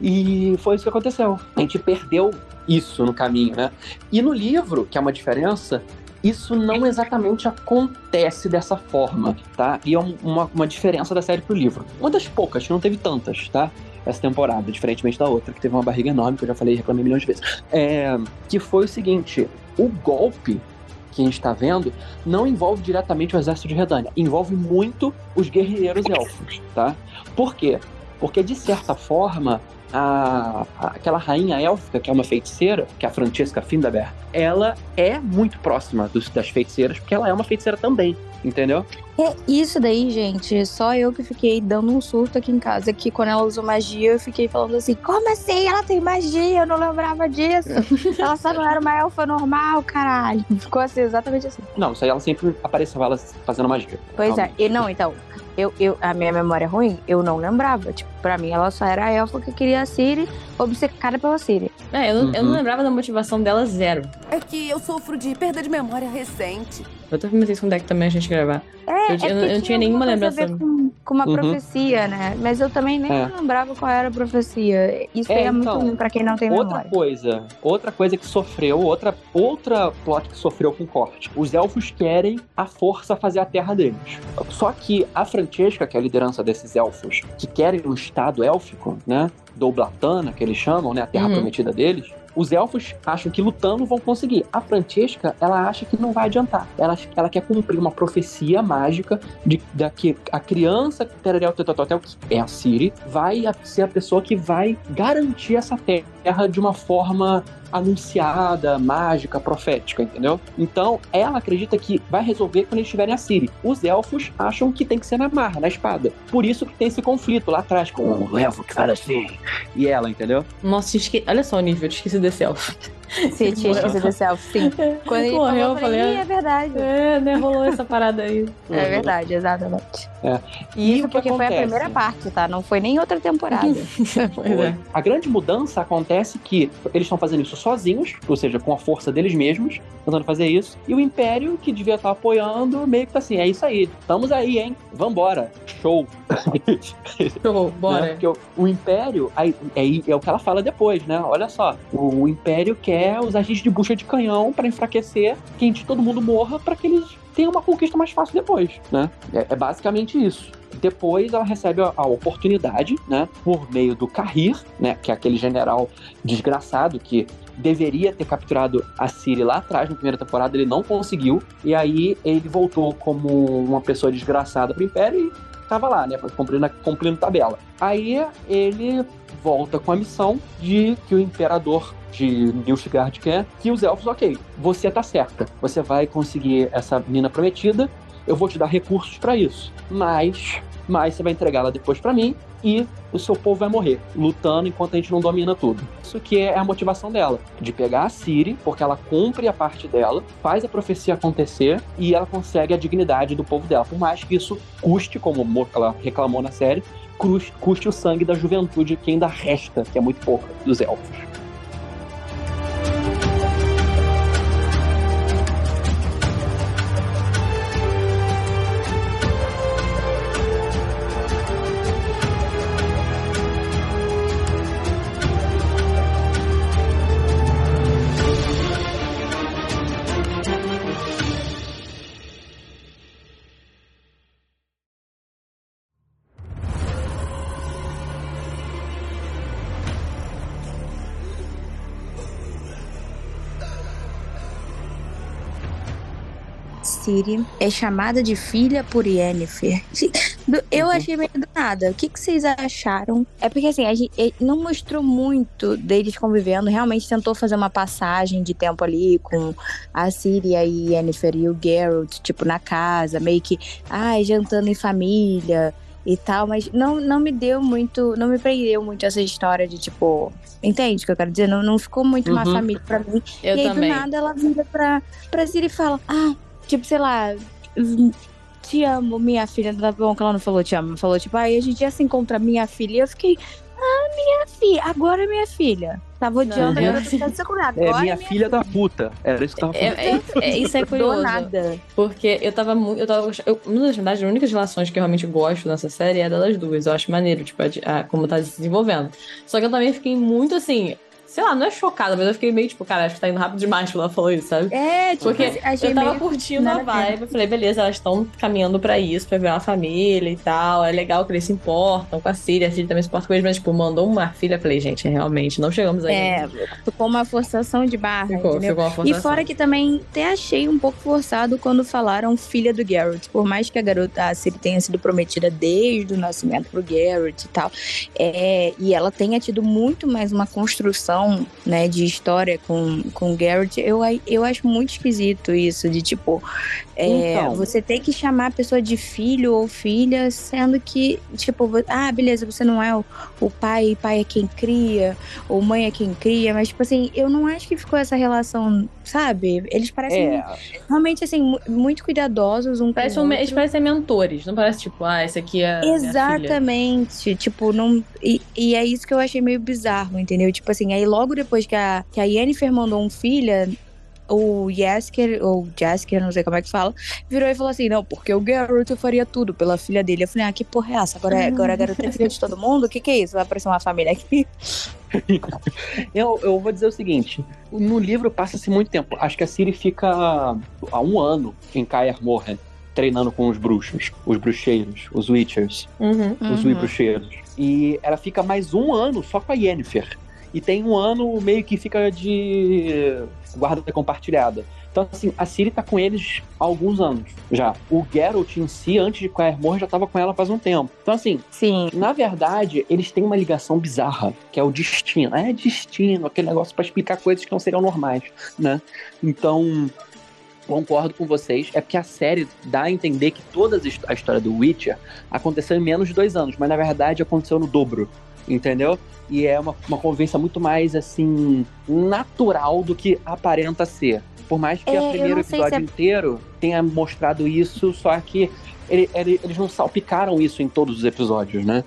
E foi isso que aconteceu. A gente perdeu isso no caminho, né? E no livro, que é uma diferença, isso não exatamente acontece dessa forma, tá? E é um- uma, uma diferença da série pro livro. Uma das poucas, não teve tantas, tá? Essa temporada, diferentemente da outra, que teve uma barriga enorme, que eu já falei e reclamei milhões de vezes. É, que foi o seguinte: o golpe que a gente tá vendo não envolve diretamente o exército de Redânia, envolve muito os guerreiros elfos, tá? Por quê? Porque, de certa forma, a, a- aquela rainha élfica, que é uma feiticeira, que é a Francesca Findaber, ela é muito próxima dos- das feiticeiras, porque ela é uma feiticeira também, entendeu? É isso daí, gente. Só eu que fiquei dando um surto aqui em casa. Que quando ela usou magia, eu fiquei falando assim: como assim? Ela tem magia? Eu não lembrava disso. ela só não era uma elfa normal, caralho. Ficou assim, exatamente assim. Não, isso aí ela sempre apareceu ela fazendo magia. Pois é. E não, então. Eu, eu, a minha memória é ruim, eu não lembrava. Tipo, pra mim, ela só era a elfa que queria a Siri, obcecada pela Siri. É, eu, não- eu não Uhum. lembrava da motivação dela zero. É que eu sofro de perda de memória recente. Eu até comentei isso com o deck também a gente gravar. É, Eu- é eu não- eu não tinha nenhuma lembrança. ver Com, com uma Uhum. profecia, né? Mas eu também nem É. lembrava qual era a profecia. Isso É, aí é muito então, ruim pra quem não tem Outra memória. coisa, outra coisa que sofreu, outra, outra plot que sofreu com corte. Os elfos querem a força fazer a terra deles. Só que a Francesca, que é a liderança desses elfos, que querem o estado élfico, né? Doblatana, que eles chamam, né? A terra Uhum. prometida deles. Os elfos acham que lutando vão conseguir. A Francesca, ela acha que não vai adiantar. Ela, ela quer cumprir uma profecia mágica de, da que a criança Tererel Tetototel, que é a Siri, vai ser a pessoa que vai garantir essa terra de uma forma anunciada, mágica, profética, entendeu? Então, ela acredita que vai resolver quando eles tiverem a Siri. Os elfos acham que tem que ser na marra, na espada. Por isso que tem esse conflito lá atrás com o elfo que fala assim. E ela, entendeu? Nossa, esque... olha só o nível, esqueci desse elfo. Se tinha esquecido esse sim. Quando ele Morreu, falou, eu falei, eu falei, "Ih, é verdade. É, né? Rolou essa parada aí. É verdade, exatamente. É. E isso porque foi a primeira parte, tá? Não foi nem outra temporada. pois é. A grande mudança acontece que eles estão fazendo isso sozinhos, ou seja, com a força deles mesmos, tentando fazer isso. E o Império, que devia estar apoiando, meio que tá assim, é isso aí, estamos aí, hein? Vambora. Show. Show, Né? bora. Porque o, o Império, aí, é, é o que ela fala depois, né? Olha só, o, o Império quer os agentes de bucha de canhão para enfraquecer, que antes todo mundo morra, para que eles tenham uma conquista mais fácil depois, né? É, é basicamente isso. Depois ela recebe a, a oportunidade, né? Por meio do Carrir, né? Que é aquele general desgraçado que deveria ter capturado a Ciri lá atrás, na primeira temporada, ele não conseguiu. E aí ele voltou como uma pessoa desgraçada pro Império e tava lá, né? Cumprindo, cumprindo tabela. Aí ele volta com a missão de que o imperador de Nilfgaard quer que os elfos, ok, você tá certa, você vai conseguir essa mina prometida, eu vou te dar recursos pra isso, mas, mas você vai entregá-la depois pra mim e o seu povo vai morrer lutando enquanto a gente não domina tudo. Isso que é a motivação dela, de pegar a Ciri, porque ela cumpre a parte dela, faz a profecia acontecer e ela consegue a dignidade do povo dela, por mais que isso custe, como mo- ela reclamou na série, custe o sangue da juventude que ainda resta, que é muito pouco, dos elfos. É chamada de filha por Yennefer. Eu Uhum. achei meio do nada. O que, que vocês acharam? É porque assim, a gente não mostrou muito deles convivendo. Realmente tentou fazer uma passagem de tempo ali com a Ciri e a Yennefer e o Geralt, tipo, na casa, meio que, ai, jantando em família e tal, mas não, não me deu muito, não me prendeu muito essa história de tipo, entende o que eu quero dizer? Não, não ficou muito uma Uhum. família pra mim. Eu e aí, também. do nada, ela vira pra, pra Siri e fala: Ah, tipo, sei lá, te amo, minha filha. Tá bom que ela não falou te amo, falou, tipo, aí a gente já se encontra minha filha. E eu fiquei, ah, minha filha, agora é minha filha. Tava odiando, Não, agora é. eu tô ficando segurada. É, Agora minha filha da puta. Era isso que tava falando. É, é- é- isso é Do curioso. nada. Porque eu tava muito. Eu tava, eu, uma das, na verdade, as únicas relações que eu realmente gosto nessa série é delas duas. Eu acho maneiro, tipo, a, a- como tá se desenvolvendo. Só que eu também fiquei muito assim. Sei lá, não é chocada, mas eu fiquei meio tipo, cara, acho que tá indo rápido demais quando ela falou isso, sabe? É, tipo, Porque eu tava curtindo a ver. vibe. Eu falei, beleza, elas estão caminhando pra isso, pra virar uma família e tal. É legal que eles se importam com a Síria, a Síria também se importa com eles, mas, tipo, mandou uma filha. Eu falei, gente, realmente, não chegamos aí. É, ficou uma forçação de barra, ficou, entendeu? ficou uma E forçação. fora que também até achei um pouco forçado quando falaram filha do Garrett. Por mais que a garota, a Ciri tenha sido prometida desde o nascimento pro Garrett e tal. é, e ela tenha tido muito mais uma construção, né, de história com, com Garrett. Eu, eu acho muito esquisito isso, de tipo, é, Então. você tem que chamar a pessoa de filho ou filha, sendo que, tipo, ah, beleza, você não é o, o pai, pai é quem cria, ou mãe é quem cria, mas, tipo assim, eu não acho que ficou essa relação, sabe? Eles parecem É, realmente, assim, mu- muito cuidadosos um Parece com um, eles parecem mentores, não parece tipo, ah, esse aqui é. Exatamente, tipo, não. E, e é isso que eu achei meio bizarro, entendeu? Tipo assim, aí logo depois que a, que a Yennefer mandou um filha, o Jasker, ou Jasker, não sei como é que fala, virou e falou assim: não, porque o Garrett faria tudo pela filha dele. Eu falei, ah, que porra é essa? Agora, é- agora a garota é filha de todo mundo? O que, que é isso? Vai aparecer uma família aqui? eu, eu vou dizer o seguinte: no livro passa-se muito tempo. Acho que a Ciri fica há um ano em Kaer Morhen, treinando com os bruxos, os bruxeiros, os witchers, Uhum. os Uhum. bruxeiros. E ela fica mais um ano só com a Yennefer. E tem um ano meio que fica de guarda compartilhada. Então, assim, a Ciri tá com eles há alguns anos já. O Geralt em si, antes de Kaer Morhen, já tava com ela faz um tempo. Então, assim, Sim. na verdade, eles têm uma ligação bizarra, que é o destino. É destino, aquele negócio pra explicar coisas que não seriam normais, né? Então, concordo com vocês. É porque a série dá a entender que toda a a história do Witcher aconteceu em menos de dois anos, mas na verdade aconteceu no dobro. Entendeu? E é uma, uma convivência muito mais, assim, natural do que aparenta ser. Por mais que É, o primeiro episódio é- inteiro tenha mostrado isso, só que ele- ele- eles não salpicaram isso em todos os episódios, né?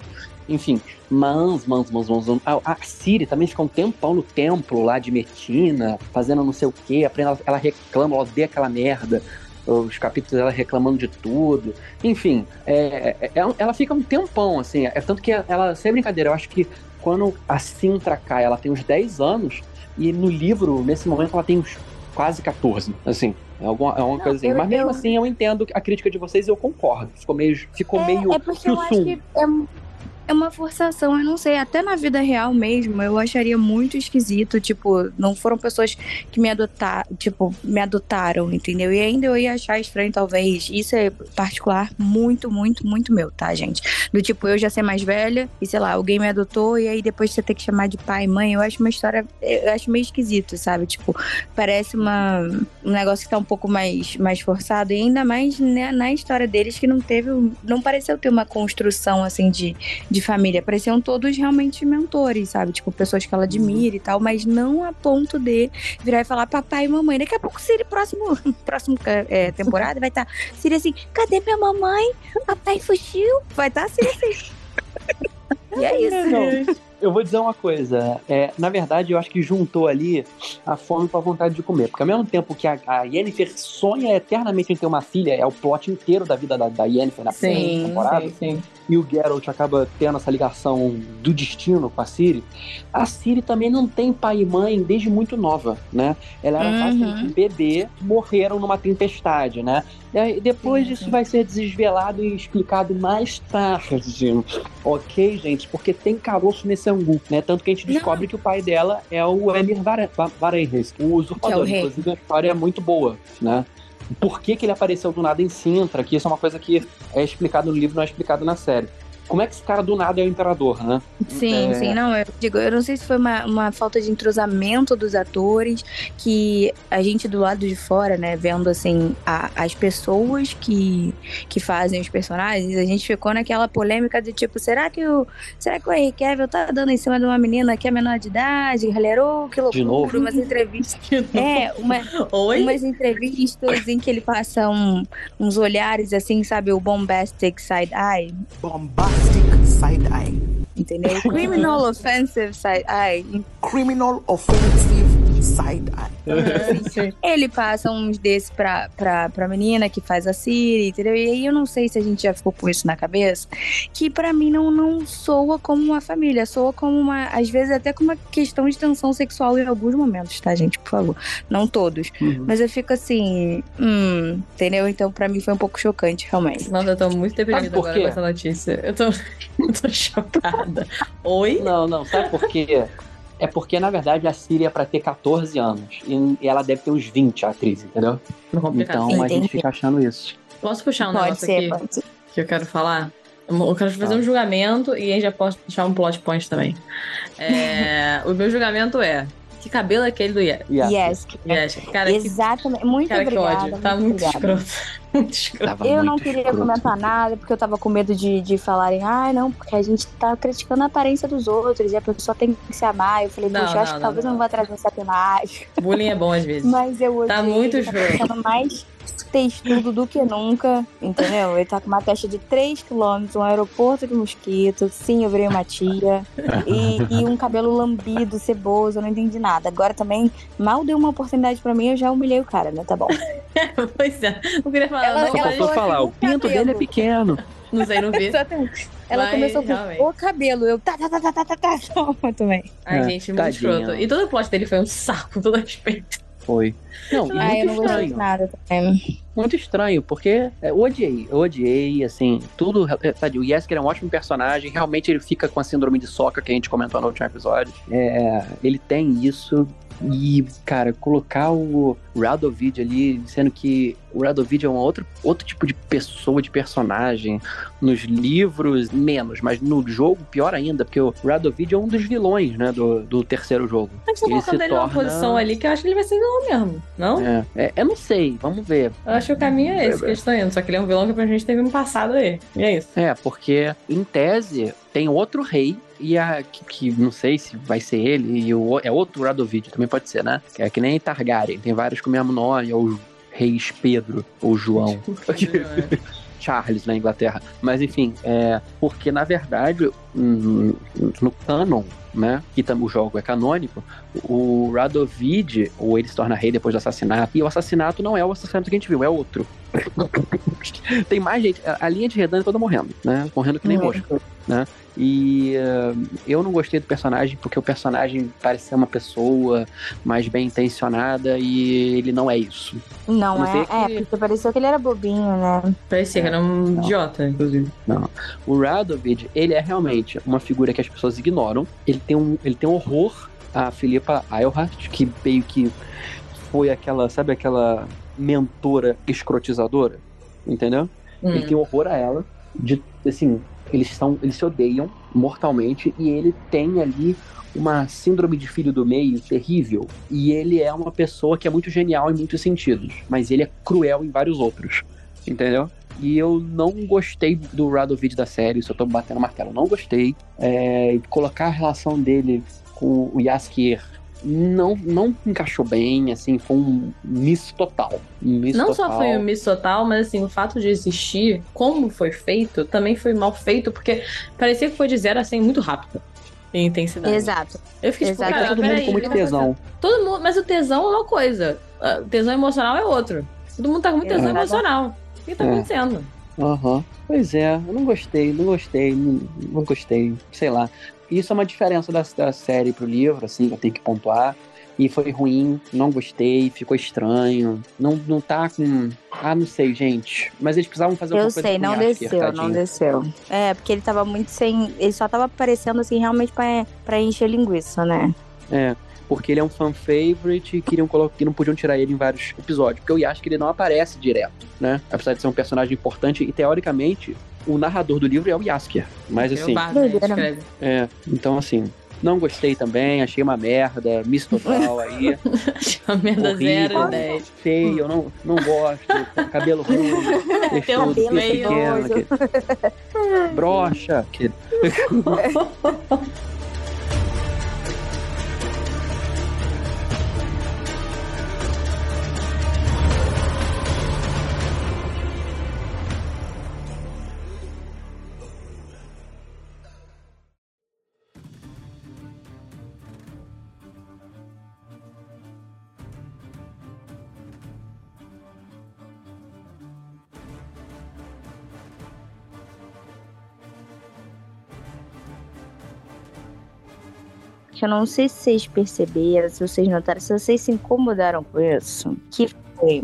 Enfim, mans, mans, mans, mans. A, a Siri também fica um tempão no templo lá de Metina, fazendo não sei o quê. Aprende, ela, ela reclama, ela odeia aquela merda. Os capítulos dela reclamando de tudo. Enfim, é, é- é- ela fica um tempão, assim. É tanto que ela, sem brincadeira, eu acho que quando a Sintra cai, ela tem uns 10 anos, e no livro, nesse momento, ela tem uns quase 14. Assim, é alguma, é uma Não, coisa assim. eu- Mas mesmo eu- assim, eu entendo a crítica de vocês e eu concordo. Ficou meio. Ficou meio. É, é porque eu acho que é, é uma forçação, eu não sei. Até na vida real mesmo, eu acharia muito esquisito. Tipo, não foram pessoas que me adotaram, tipo, me adotaram, entendeu? E ainda eu ia achar estranho, talvez. Isso é particular muito, muito, muito meu, tá, gente? Do tipo, eu já ser mais velha e, sei lá, alguém me adotou e aí depois você ter que chamar de pai e mãe. Eu acho uma história, eu acho meio esquisito, sabe? Tipo, parece uma, um negócio que tá um pouco mais, mais forçado. E ainda mais né, na história deles que não teve, não pareceu ter uma construção, assim, de, de família. Pareciam todos realmente mentores, sabe? Tipo, pessoas que ela admira e tal, mas não a ponto de virar e falar papai e mamãe. Daqui a pouco, Siri, próximo, próximo é, temporada, vai estar Siri assim, cadê minha mamãe? Papai fugiu? Vai estar Siri assim. E é isso. Eu vou dizer uma coisa. É, na verdade, eu acho que juntou ali a fome com a vontade de comer. Porque ao mesmo tempo que a, a Yennefer sonha eternamente em ter uma filha, é o plot inteiro da vida da, da Yennefer na primeira Sim, temporada. sim, sim. e o Geralt acaba tendo essa ligação do destino com a Ciri, a Ciri também não tem pai e mãe desde muito nova, né? Ela era Uhum. um bebê, morreram numa tempestade, né? E depois isso vai ser desvelado e explicado mais tarde, ok, gente? Porque tem caroço nesse né? Tanto que a gente Não. descobre que o pai dela é o Emir Vare- Va- Varennes, o usurpador. rei. Inclusive, a história é muito boa, né? Por que, que ele apareceu do nada em Sintra, que isso é uma coisa que é explicado no livro, não é explicado na série. Como é que esse cara do nada é o imperador, né? Sim, É. sim, não, eu digo, eu não sei se foi uma, uma falta de entrosamento dos atores, que a gente do lado de fora, né, vendo assim, a- as pessoas que, que fazem os personagens, a gente ficou naquela polêmica de tipo, será que o, será que o Henry Cavill tá dando em cima de uma menina que é menor de idade, galera, oh, que loucura, novo? umas entrevistas, é, uma, Oi? umas entrevistas em que ele passa um- uns olhares assim, sabe, o bombastic side eye, bombastic side eye. Criminal offensive side eye, criminal offensive side eye. Sim. Ele passa uns desses pra, pra, pra menina que faz a Siri, entendeu? E aí eu não sei se a gente já ficou com isso na cabeça, que pra mim não, não soa como uma família, soa como uma, às vezes até como uma questão de tensão sexual em alguns momentos, tá, gente? Por favor. Não todos. Mas eu fico assim, hum, entendeu? Então pra mim foi um pouco chocante, realmente. Nossa, eu tô muito deprimida agora com essa notícia. Eu tô, eu tô chocada. Oi? Não, não, sabe por quê? É porque, na verdade, a Siri é pra ter 14 anos. E, ela deve ter uns 20, a atriz, entendeu? Complicado. Então Sim, a gente entendi. fica achando isso. Posso puxar um pode negócio ser, aqui pode que eu quero falar? Eu quero fazer um julgamento e aí já posso deixar um plot point também. É, o meu julgamento é: que cabelo é aquele do Yes? Yes. Yes. Cara, que, Exatamente. Muito cara, que obrigada. ódio. Tá muito obrigada. escroto. Muito escroto. Eu não muito queria escroto. comentar nada, porque eu tava com medo de, de falarem, ai, não, porque a gente tá criticando a aparência dos outros e a pessoa tem que se amar. Eu falei, Não, poxa, eu acho não, que não, talvez não. eu não vá trazer essa imagem. Bullying é bom às vezes. Mas eu odiei, Tá muito tá escroto. ficando mais textudo do que nunca, entendeu? Ele tá com uma testa de 3km, um aeroporto de mosquito, sim, eu virei uma tia, e, e um cabelo lambido, ceboso, eu não entendi nada. Agora também, mal deu uma oportunidade pra mim, eu já humilhei o cara, né? Tá bom. pois é. Não queria falar, Ela- não, ela faltou falar, o pinto cabelo. dele é pequeno. não sei, não vi. Exatamente. Ela Mas, começou com realmente. o cabelo, eu tá, tá, tá, tá, tá, tá, tá, toma também. Ai, É, gente, muito tadinha. escroto. E todo o plot dele foi um saco, com todo respeito. Foi. Não, eu muito não gostei de estranho. nada também. Muito estranho, porque é, eu odiei, eu odiei, assim, tudo. é, Tadinho, o Yesker é um ótimo personagem, realmente ele fica com a síndrome de soca que a gente comentou no último episódio. É, ele tem isso. E, cara, colocar o Radovid ali, sendo que o Radovid é um outro, outro tipo de pessoa, de personagem. Nos livros, menos, mas no jogo, pior ainda, porque o Radovid é um dos vilões, né, do, do terceiro jogo. Mas você Ele colocando ele numa torna- posição ali que eu acho que ele vai ser vilão mesmo, não? É, é, eu não sei, vamos ver. Eu acho que o caminho é esse que eles estão indo. Só que ele é um vilão que pra gente teve no passado aí. E é isso. É, porque em tese tem outro rei, e a, que, que não sei se vai ser ele, e o, é outro Radovid, também pode ser, né? Que é que nem Targaryen, tem vários com o mesmo nome, ou Reis Pedro, ou João. Charles na Inglaterra. Mas enfim, é, porque na verdade, no, no canon, né, que o jogo é canônico, o Radovid, ou ele se torna rei depois do assassinato, e o assassinato não é o assassinato que a gente viu, é outro. Tem mais gente, a, linha de Redan toda morrendo, né, morrendo que nem Uhum. mosca, né, e uh, eu não gostei do personagem porque o personagem parece ser uma pessoa mais bem intencionada e ele não é isso. Não, Mas é, é que- é, porque pareceu que ele era bobinho, né? Parecia que era um Não. idiota, inclusive. O Radovid, ele é realmente uma figura que as pessoas ignoram. Ele tem um, ele tem um horror a Filipa Eilhart, que meio que foi aquela, sabe aquela mentora escrotizadora, entendeu? Ele Hum. tem horror a ela, de assim, eles são, eles se odeiam mortalmente e ele tem ali uma síndrome de filho do meio terrível e ele é uma pessoa que é muito genial em muitos sentidos, mas ele é cruel em vários outros, entendeu? E eu não gostei do Radovid da série, isso eu tô batendo martelo, não gostei. É, colocar a relação dele com o Yaskier não, não encaixou bem, assim, foi um miss total. Um miss Não total. só foi um miss total, mas assim, o fato de existir, como foi feito, também foi mal feito, porque parecia que foi de zero a 100 muito rápido. Em intensidade. Exato. Eu fiquei tipo, Exato. cara, Todo mundo com muito tesão. Todo mundo, mas o tesão é uma coisa. O tesão emocional é outro. Todo mundo tá com muito tesão Exato. emocional. O que tá É. acontecendo? Aham. Pois é, eu não gostei, não gostei, não, não gostei, sei lá. Isso é uma diferença da, da série pro livro, assim, eu tenho que pontuar. E foi ruim, não gostei, ficou estranho. Não, não tá com. Ah, não sei, gente. Mas eles precisavam fazer Eu alguma coisa sei, com não desceu, não desceu. É, porque ele tava muito sem. Ele só tava aparecendo assim, realmente pra, pra encher linguiça, né? É, porque ele é um fan favorite e queriam colocar, que não podiam tirar ele em vários episódios. Porque eu acho que ele não aparece direto, né? Apesar de ser um personagem importante e teoricamente o narrador do livro é o Yasker. Mas É o assim, Bardo, né, é, então assim, não gostei também, achei uma merda, miss total aí, A merda Horrível. 0 e 10. feio, eu não, não gosto, cabelo ruim, um textudo, cabelo pequeno, que... brocha, que... eu não sei se vocês perceberam, se vocês notaram, se vocês se incomodaram com isso. Que foi.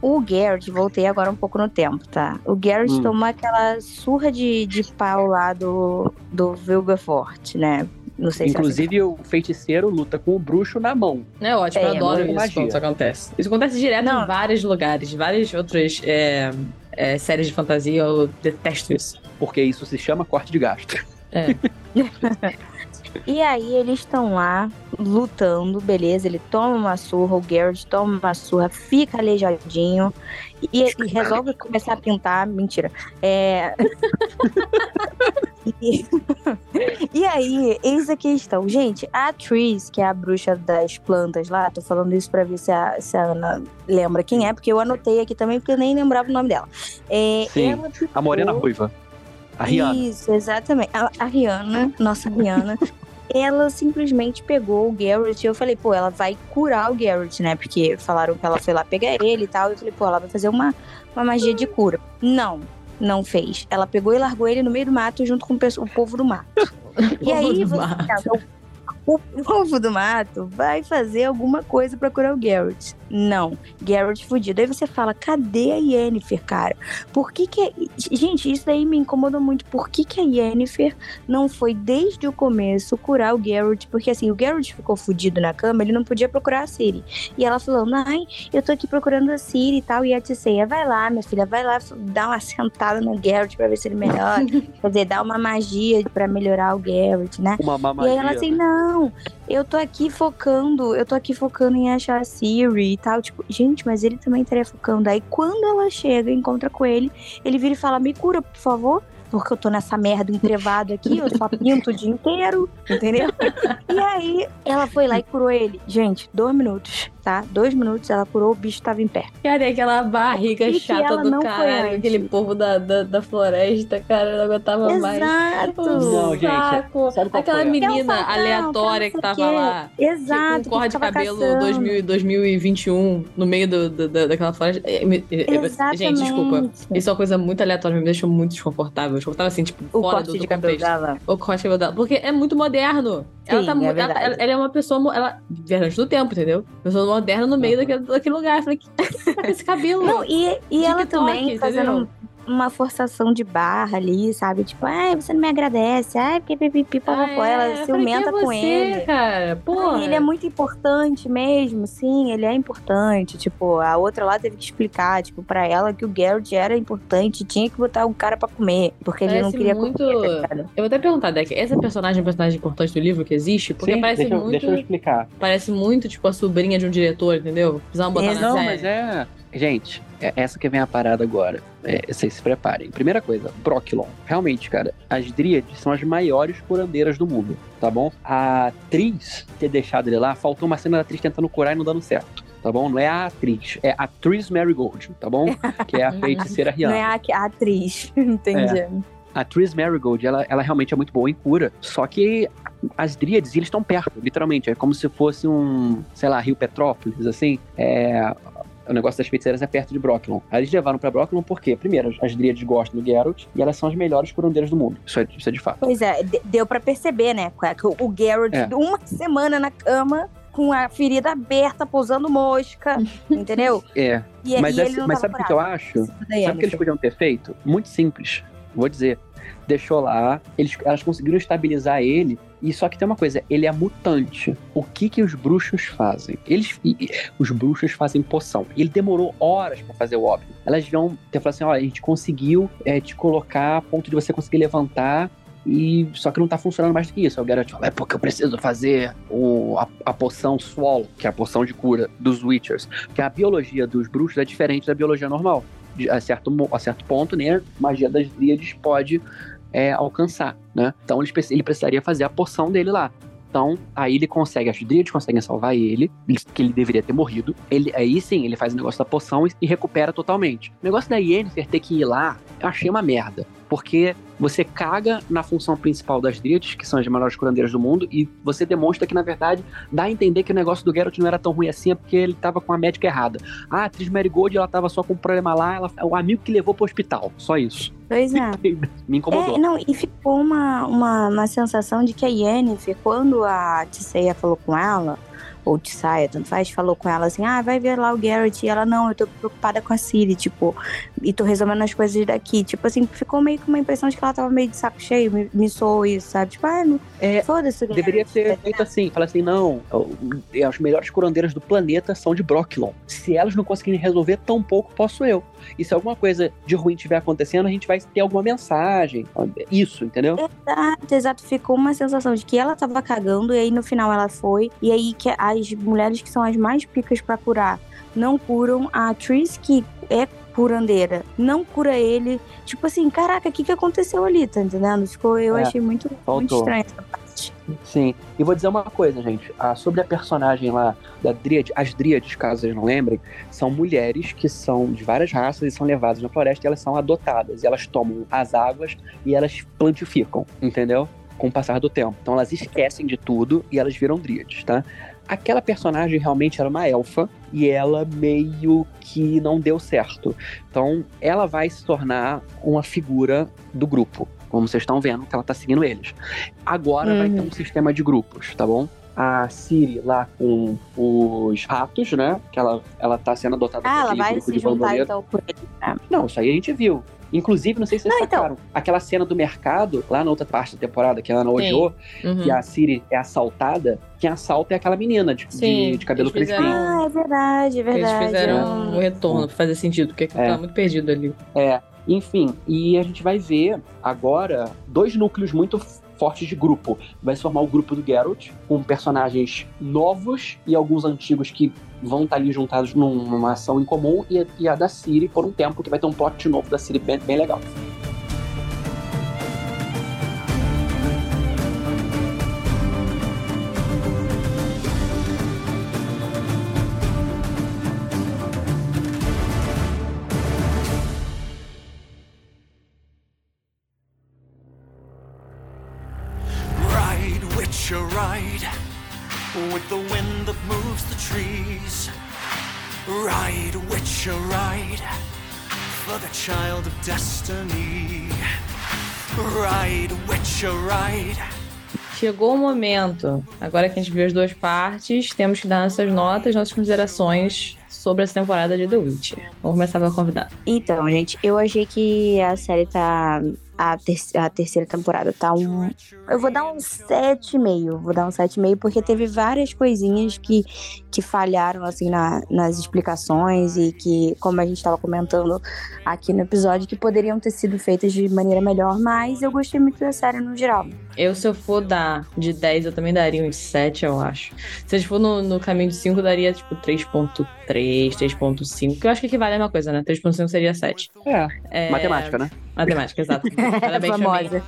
O Garrett, voltei agora um pouco no tempo, tá? O Garrett Hum. tomou aquela surra de, de pau lá do, do Vilgafort, né? Não sei se é assim Inclusive o feiticeiro luta com o bruxo na mão. É ótimo, É, eu adoro isso magia. quando isso acontece. Isso acontece direto Não. em vários lugares, várias outras é, é, séries de fantasia, eu detesto isso. Porque isso se chama corte de gasto. É. E aí eles estão lá lutando, beleza? Ele toma uma surra, o Garrett toma uma surra, fica aleijadinho e, e resolve começar a pintar. Mentira. É... e... e aí, eis a questão. Gente, a atriz, que é a bruxa das plantas lá, tô falando isso pra ver se a, se a Ana lembra quem é, porque eu anotei aqui também, porque eu nem lembrava o nome dela. É, Sim. ela A morena ficou- ruiva. A Rihanna. isso, exatamente. A, a Rihanna, nossa Rihanna, ela simplesmente pegou o Garrett e eu falei, pô, ela vai curar o Garrett, né? Porque falaram que ela foi lá pegar ele e tal. Eu falei, pô, ela vai fazer uma, uma magia de cura. Não, não fez. Ela pegou e largou ele no meio do mato junto com o povo do mato. E aí você mato. pensa, o, povo do mato vai fazer alguma coisa pra curar o Garrett. Não, Garrett fudido. Aí você fala, cadê a Yennefer, cara? Por que que... Gente, isso daí me incomodou muito. Por que que a Yennefer não foi desde o começo curar o Garrett? Porque assim, o Garrett ficou fudido na cama, ele não podia procurar a Ciri. E ela falou, ai, eu tô aqui procurando a Ciri e tal. E a Tisseia, vai lá, minha filha, vai lá dar uma sentada no Garrett pra ver se ele melhora. Quer dizer, dar uma magia pra melhorar o Garrett, né? Uma E mamadia. aí ela assim, não, eu tô aqui focando, eu tô aqui focando em achar a Siri e tal. Tipo, gente, mas ele também estaria focando. Aí quando ela chega encontra com ele, ele vira e fala, me cura, por favor. Porque eu tô nessa merda entrevado aqui, eu só pinto o dia inteiro, entendeu? E aí ela foi lá e curou ele. Gente, dois minutos, tá? Dois minutos, ela curou, o bicho tava em pé. Cara, e aquela barriga que chata do antes? aquele povo da, da, da floresta, cara, eu não aguentava mais. Exato. Não, gente, Saco. Aquela menina É facão, aleatória que tava lá. Exato. com corda de cabelo caçando. 2000, 2021 no meio do, do- da- daquela floresta. É, me- é, é, Exatamente. Gente, desculpa. Isso é uma coisa muito aleatória, me deixou muito desconfortável. Desconfortável assim, tipo, O fora corte do, do de cabelo dela. O corte de cabelo dela. Porque é muito moderno. ela Sim, tá é ela, verdade. ela- ela é uma pessoa. Ela, viajante do tempo, entendeu? Pessoa moderna no meio Uhum. daquele, daquele lugar. Eu falei, que tá com esse cabelo? Não, e, e ela TikTok, também entendeu? Uma forçação de barra ali, sabe? Tipo, ai, você não me agradece, ai, porque pipipi, Ah, papapó, ela é? Eu ciumenta falei, com "Quem é ele. você, cara. Porra. Ai, Ele é muito importante mesmo, sim, ele é importante. Tipo, a outra lá teve que explicar, tipo, pra ela que o Garrett era importante, tinha que botar um cara pra comer, porque ele não Parece queria muito- comer, tá cara. Eu vou até perguntar, Deck, essa personagem é um personagem importante do livro que existe? Porque Sim, parece deixa, eu- muito. deixa eu explicar. Parece muito, tipo, a sobrinha de um diretor, entendeu? Precisamos botar É, na Não, série. mas é. Gente, é essa que vem a parada agora. É, vocês se preparem. Primeira coisa, Brocklon. Realmente, cara, as Dríades são as maiores curandeiras do mundo, tá bom? A atriz ter deixado ele lá, faltou uma cena da atriz tentando curar e não dando certo. Tá bom? Não é a atriz, é a atriz Marigold, tá bom? Que é a feiticeira Não Rihanna. é a, a atriz, entendi. A Tris Marigold, ela, ela realmente é muito boa em cura. Só que as Dríades, eles estão perto, literalmente. É como se fosse um, sei lá, Rio Petrópolis, assim. É. O negócio das feiticeiras é perto de Brocklon. Aí eles levaram pra Brocklon porque, primeiro, as- as Dríades gostam do Geralt e elas são as melhores curandeiras do mundo. Isso é, isso é de fato. Pois é, de- deu pra perceber, né? Que o, o Garrett, É. uma semana na cama, com a ferida aberta, pousando mosca, entendeu? É. E, Mas, e ele não mas tava sabe o que eu acho? Daí, Sabe o que eles podiam ter feito? Muito simples. Vou dizer. Deixou lá, eles, elas conseguiram estabilizar ele. E só que tem uma coisa, ele é mutante. O que que os bruxos fazem? Eles, os bruxos fazem poção. Ele demorou horas pra fazer o óbvio. Elas vão ter falado assim, ó, a gente conseguiu é, te colocar a ponto de você conseguir levantar. E só que não tá funcionando mais do que isso. O Geralt fala, é porque eu preciso fazer o, a, a poção Swallow, que é a poção de cura dos Witchers. Porque a biologia dos bruxos é diferente da biologia normal. A, certo, a certo ponto, né? Magia das Dríades pode é, alcançar, né? Então ele, ele precisaria fazer a poção dele lá. Então, aí ele consegue, as Dríades conseguem salvar ele, que ele deveria ter morrido. Ele, aí sim, ele faz o negócio da poção e, e recupera totalmente. O negócio da Yennefer ter que ir lá, eu achei uma merda. Porque você caga na função principal das Dríades, que são as maiores curandeiras do mundo, e você demonstra que, na verdade, dá a entender que o negócio do Geralt não era tão ruim assim, é porque ele tava com a médica errada. Ah, a atriz Marigold, ela tava só com um problema lá, ela, o amigo que levou pro hospital. Só isso. Pois é. Me incomodou. É, não, e ficou uma, uma, uma sensação de que a Yennefer, quando a Tisseia falou com ela, ou Tissaia, tanto faz, falou com ela assim, ah, vai ver lá o Garrett, e ela, não, eu tô preocupada com a Ciri, tipo, e tô resolvendo as coisas daqui, tipo assim, ficou meio com uma impressão de que ela tava meio de saco cheio, me, me soou isso, sabe, tipo, ah, não, É, foda-se Garrett. Deveria ter feito assim, falar assim, não, as melhores curandeiras do planeta são de Brocklon. Se elas não conseguirem resolver, tão pouco posso eu. E se alguma coisa de ruim estiver acontecendo, a gente vai ter alguma mensagem. Isso, entendeu? Exato, exato. Ficou uma sensação de que ela tava cagando e aí no final ela foi. E aí que as mulheres que são as mais picas pra curar não curam. A atriz que é curandeira não cura ele. Tipo assim, caraca, o que, que aconteceu ali, tá entendendo? Ficou, eu É, achei muito, muito estranho essa parte. Sim. E vou dizer uma coisa, gente. Ah, sobre a personagem lá da Dríade, as Dríades, caso vocês não lembrem, são mulheres que são de várias raças e são levadas na floresta e elas são adotadas. E elas tomam as águas e elas plantificam, entendeu? Com o passar do tempo. Então elas esquecem de tudo e elas viram Dríades, tá? Aquela personagem realmente era uma elfa e ela meio que não deu certo. Então ela vai se tornar uma figura do grupo. Como vocês estão vendo, que ela tá seguindo eles. Agora vai ter um sistema de grupos, tá bom? A Siri lá com os ratos, né? Que ela, ela tá sendo adotada Ah, por ela aquele vai grupo se de juntar então com ele. né? Não, isso aí a gente viu. Inclusive, não sei se vocês Não, então. sacaram. Aquela cena do mercado, lá na outra parte da temporada, que ela não odiou, Uhum. que a Siri é assaltada, quem assalta é aquela menina de, de- Sim, de cabelo fizeram- crespinho. Ah, é verdade, é verdade. Eles fizeram um retorno pra fazer sentido, porque É. tava muito perdido ali. É, enfim, e a gente vai ver agora dois núcleos muito fortes de grupo. Vai se formar o grupo do Geralt, com personagens novos e alguns antigos que vão estar ali juntados num- numa ação em comum, e, a da Ciri por um tempo, que vai ter um plot novo da Ciri bem, bem legal. Chegou o momento. Agora que a gente viu as duas partes, temos que dar nossas notas, nossas considerações sobre essa temporada de The Witcher. Vamos começar pela convidada. Então, gente, eu achei que a série tá. A, ter a terceira temporada tá um. Eu vou dar um 7,5. Vou dar um 7,5, porque teve várias coisinhas que, que falharam, assim, na, nas explicações e que, como a gente estava comentando aqui no episódio, que poderiam ter sido feitas de maneira melhor, mas eu gostei muito da série no geral. Eu, se eu for dar de 10, eu também daria uns 7, eu acho. Se a gente for no, no caminho de 5, eu daria, tipo, 3.3, 3.5, que eu acho que equivale a mesma coisa, né? 3.5 seria 7. É, É, matemática, né? Matemática, exato. Parabéns, Famosa.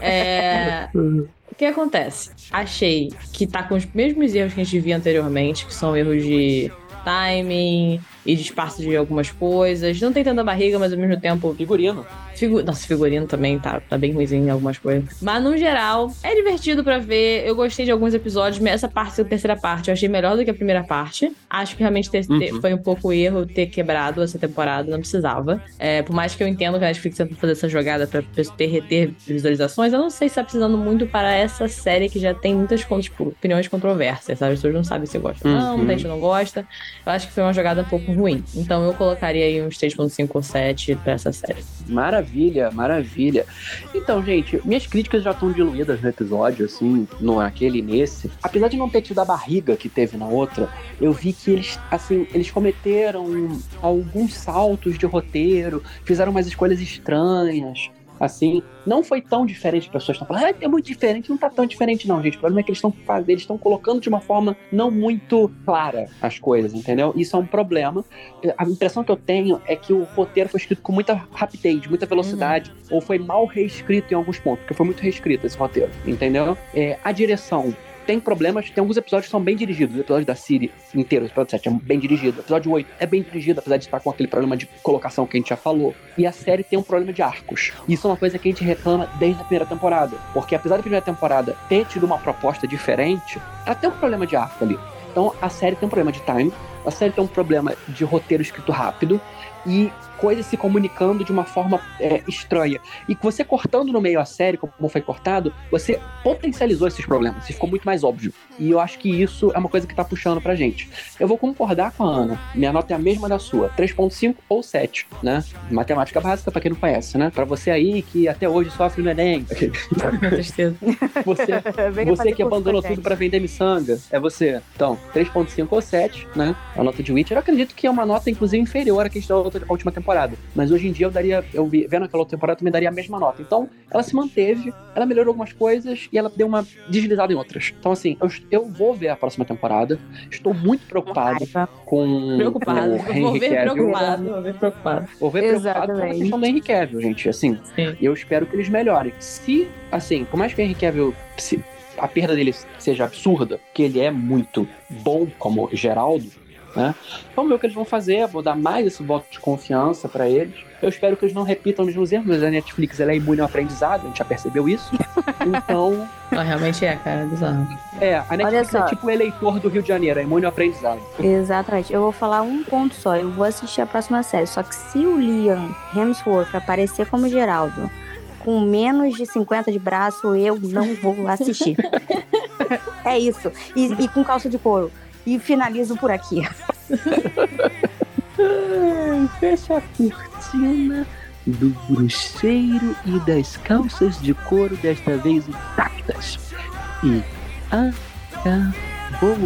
É... O que acontece? Achei que tá com os mesmos erros que a gente via anteriormente, que são erros de timing e espaço de algumas coisas. Não tem tanta barriga, mas ao mesmo tempo. Figurino. Figu... Nossa, figurino também tá, tá bem ruimzinho em algumas coisas. Mas no geral, é divertido pra ver. Eu gostei de alguns episódios, essa parte, a terceira parte, eu achei melhor do que a primeira parte. Acho que realmente ter- ter- Uhum. foi um pouco erro ter quebrado essa temporada, não precisava. É, por mais que eu entendo que a Netflix tenta fazer essa jogada pra ter, reter visualizações, eu não sei se tá precisando muito para essa série que já tem muitas tipo, opiniões controversas, sabe? As pessoas não sabem se gosta ou não, Uhum. muita gente não gosta. Eu acho que foi uma jogada um pouco ruim. Então eu colocaria aí uns 3.5 ou 7 pra essa série. Maravilha, maravilha. Então, gente, minhas críticas já estão diluídas no episódio, assim, no aquele e nesse. Apesar de não ter tido a barriga que teve na outra, eu vi que eles, assim, eles cometeram alguns saltos de roteiro, fizeram umas escolhas estranhas. Assim, não foi tão diferente, as pessoas estão falando, ah, é muito diferente, não tá tão diferente, não, gente. O problema é que eles estão fazendo, eles estão colocando de uma forma não muito clara as coisas, entendeu? Isso é um problema a impressão que eu tenho é que o roteiro foi escrito com muita rapidez, muita velocidade, ou foi mal reescrito em alguns pontos, porque foi muito reescrito esse roteiro, entendeu? É, a direção tem problemas, tem alguns episódios que são bem dirigidos. O episódio da Siri inteiro, o episódio 7 é bem dirigido. O episódio 8 é bem dirigido, apesar de estar com aquele problema de colocação que a gente já falou. E a série tem um problema de arcos. Isso é uma coisa que a gente reclama desde a primeira temporada. Porque apesar da primeira temporada ter tido uma proposta diferente, ela tem um problema de arco ali. Então a série tem um problema de time, a série tem um problema de roteiro escrito rápido e coisas se comunicando de uma forma é, estranha. E que você cortando no meio a série, como foi cortado, você potencializou esses problemas, e ficou muito mais óbvio. E eu acho que isso é uma coisa que tá puxando pra gente. Eu vou concordar com a Ana. Minha nota é a mesma da sua, 3.5 ou 7, né? Matemática básica pra quem não conhece, né? Pra você aí que até hoje sofre no Enem. Tristeza. Você Venha você que abandonou tudo pra vender miçanga, é você. Então, 3.5 ou 7, né? A nota de Witcher. Eu acredito que é uma nota, inclusive, inferior à que a gente deu a outra- a última temporada. Mas hoje em dia eu daria, eu vi, vendo aquela outra temporada, eu também daria a mesma nota. Então, ela se manteve, ela melhorou algumas coisas e ela deu uma deslizada em outras. Então, assim, eu, eu vou ver a próxima temporada. Estou muito preocupado com Preocupado. o Vou Henry ver Cavill. preocupado. Vou ver preocupado. Vou ver preocupado com a questão do Henry Cavill, gente. Assim, Sim. eu espero que eles melhorem. Se, assim, por mais que o Henry Cavill, se a perda dele seja absurda, que ele é muito bom como Geraldo, né? Vamos ver o que eles vão fazer, vou dar mais esse voto de confiança pra eles. Eu espero que eles não repitam os mesmos erros, mas a Netflix ela é imune ao aprendizado, a gente já percebeu isso. Então, Não, realmente é, cara, bizarro. é, a Netflix só. é tipo o eleitor do Rio de Janeiro, é imune ao aprendizado. Exatamente. Eu vou falar um ponto só. Eu vou assistir a próxima série. Só que se o Liam Hemsworth aparecer como Geraldo com menos de 50 de braço, eu não vou assistir. é isso. E, e com calça de couro. E finalizo por aqui. Fecha a cortina do bruxeiro e das calças de couro, desta vez intactas. E acabou.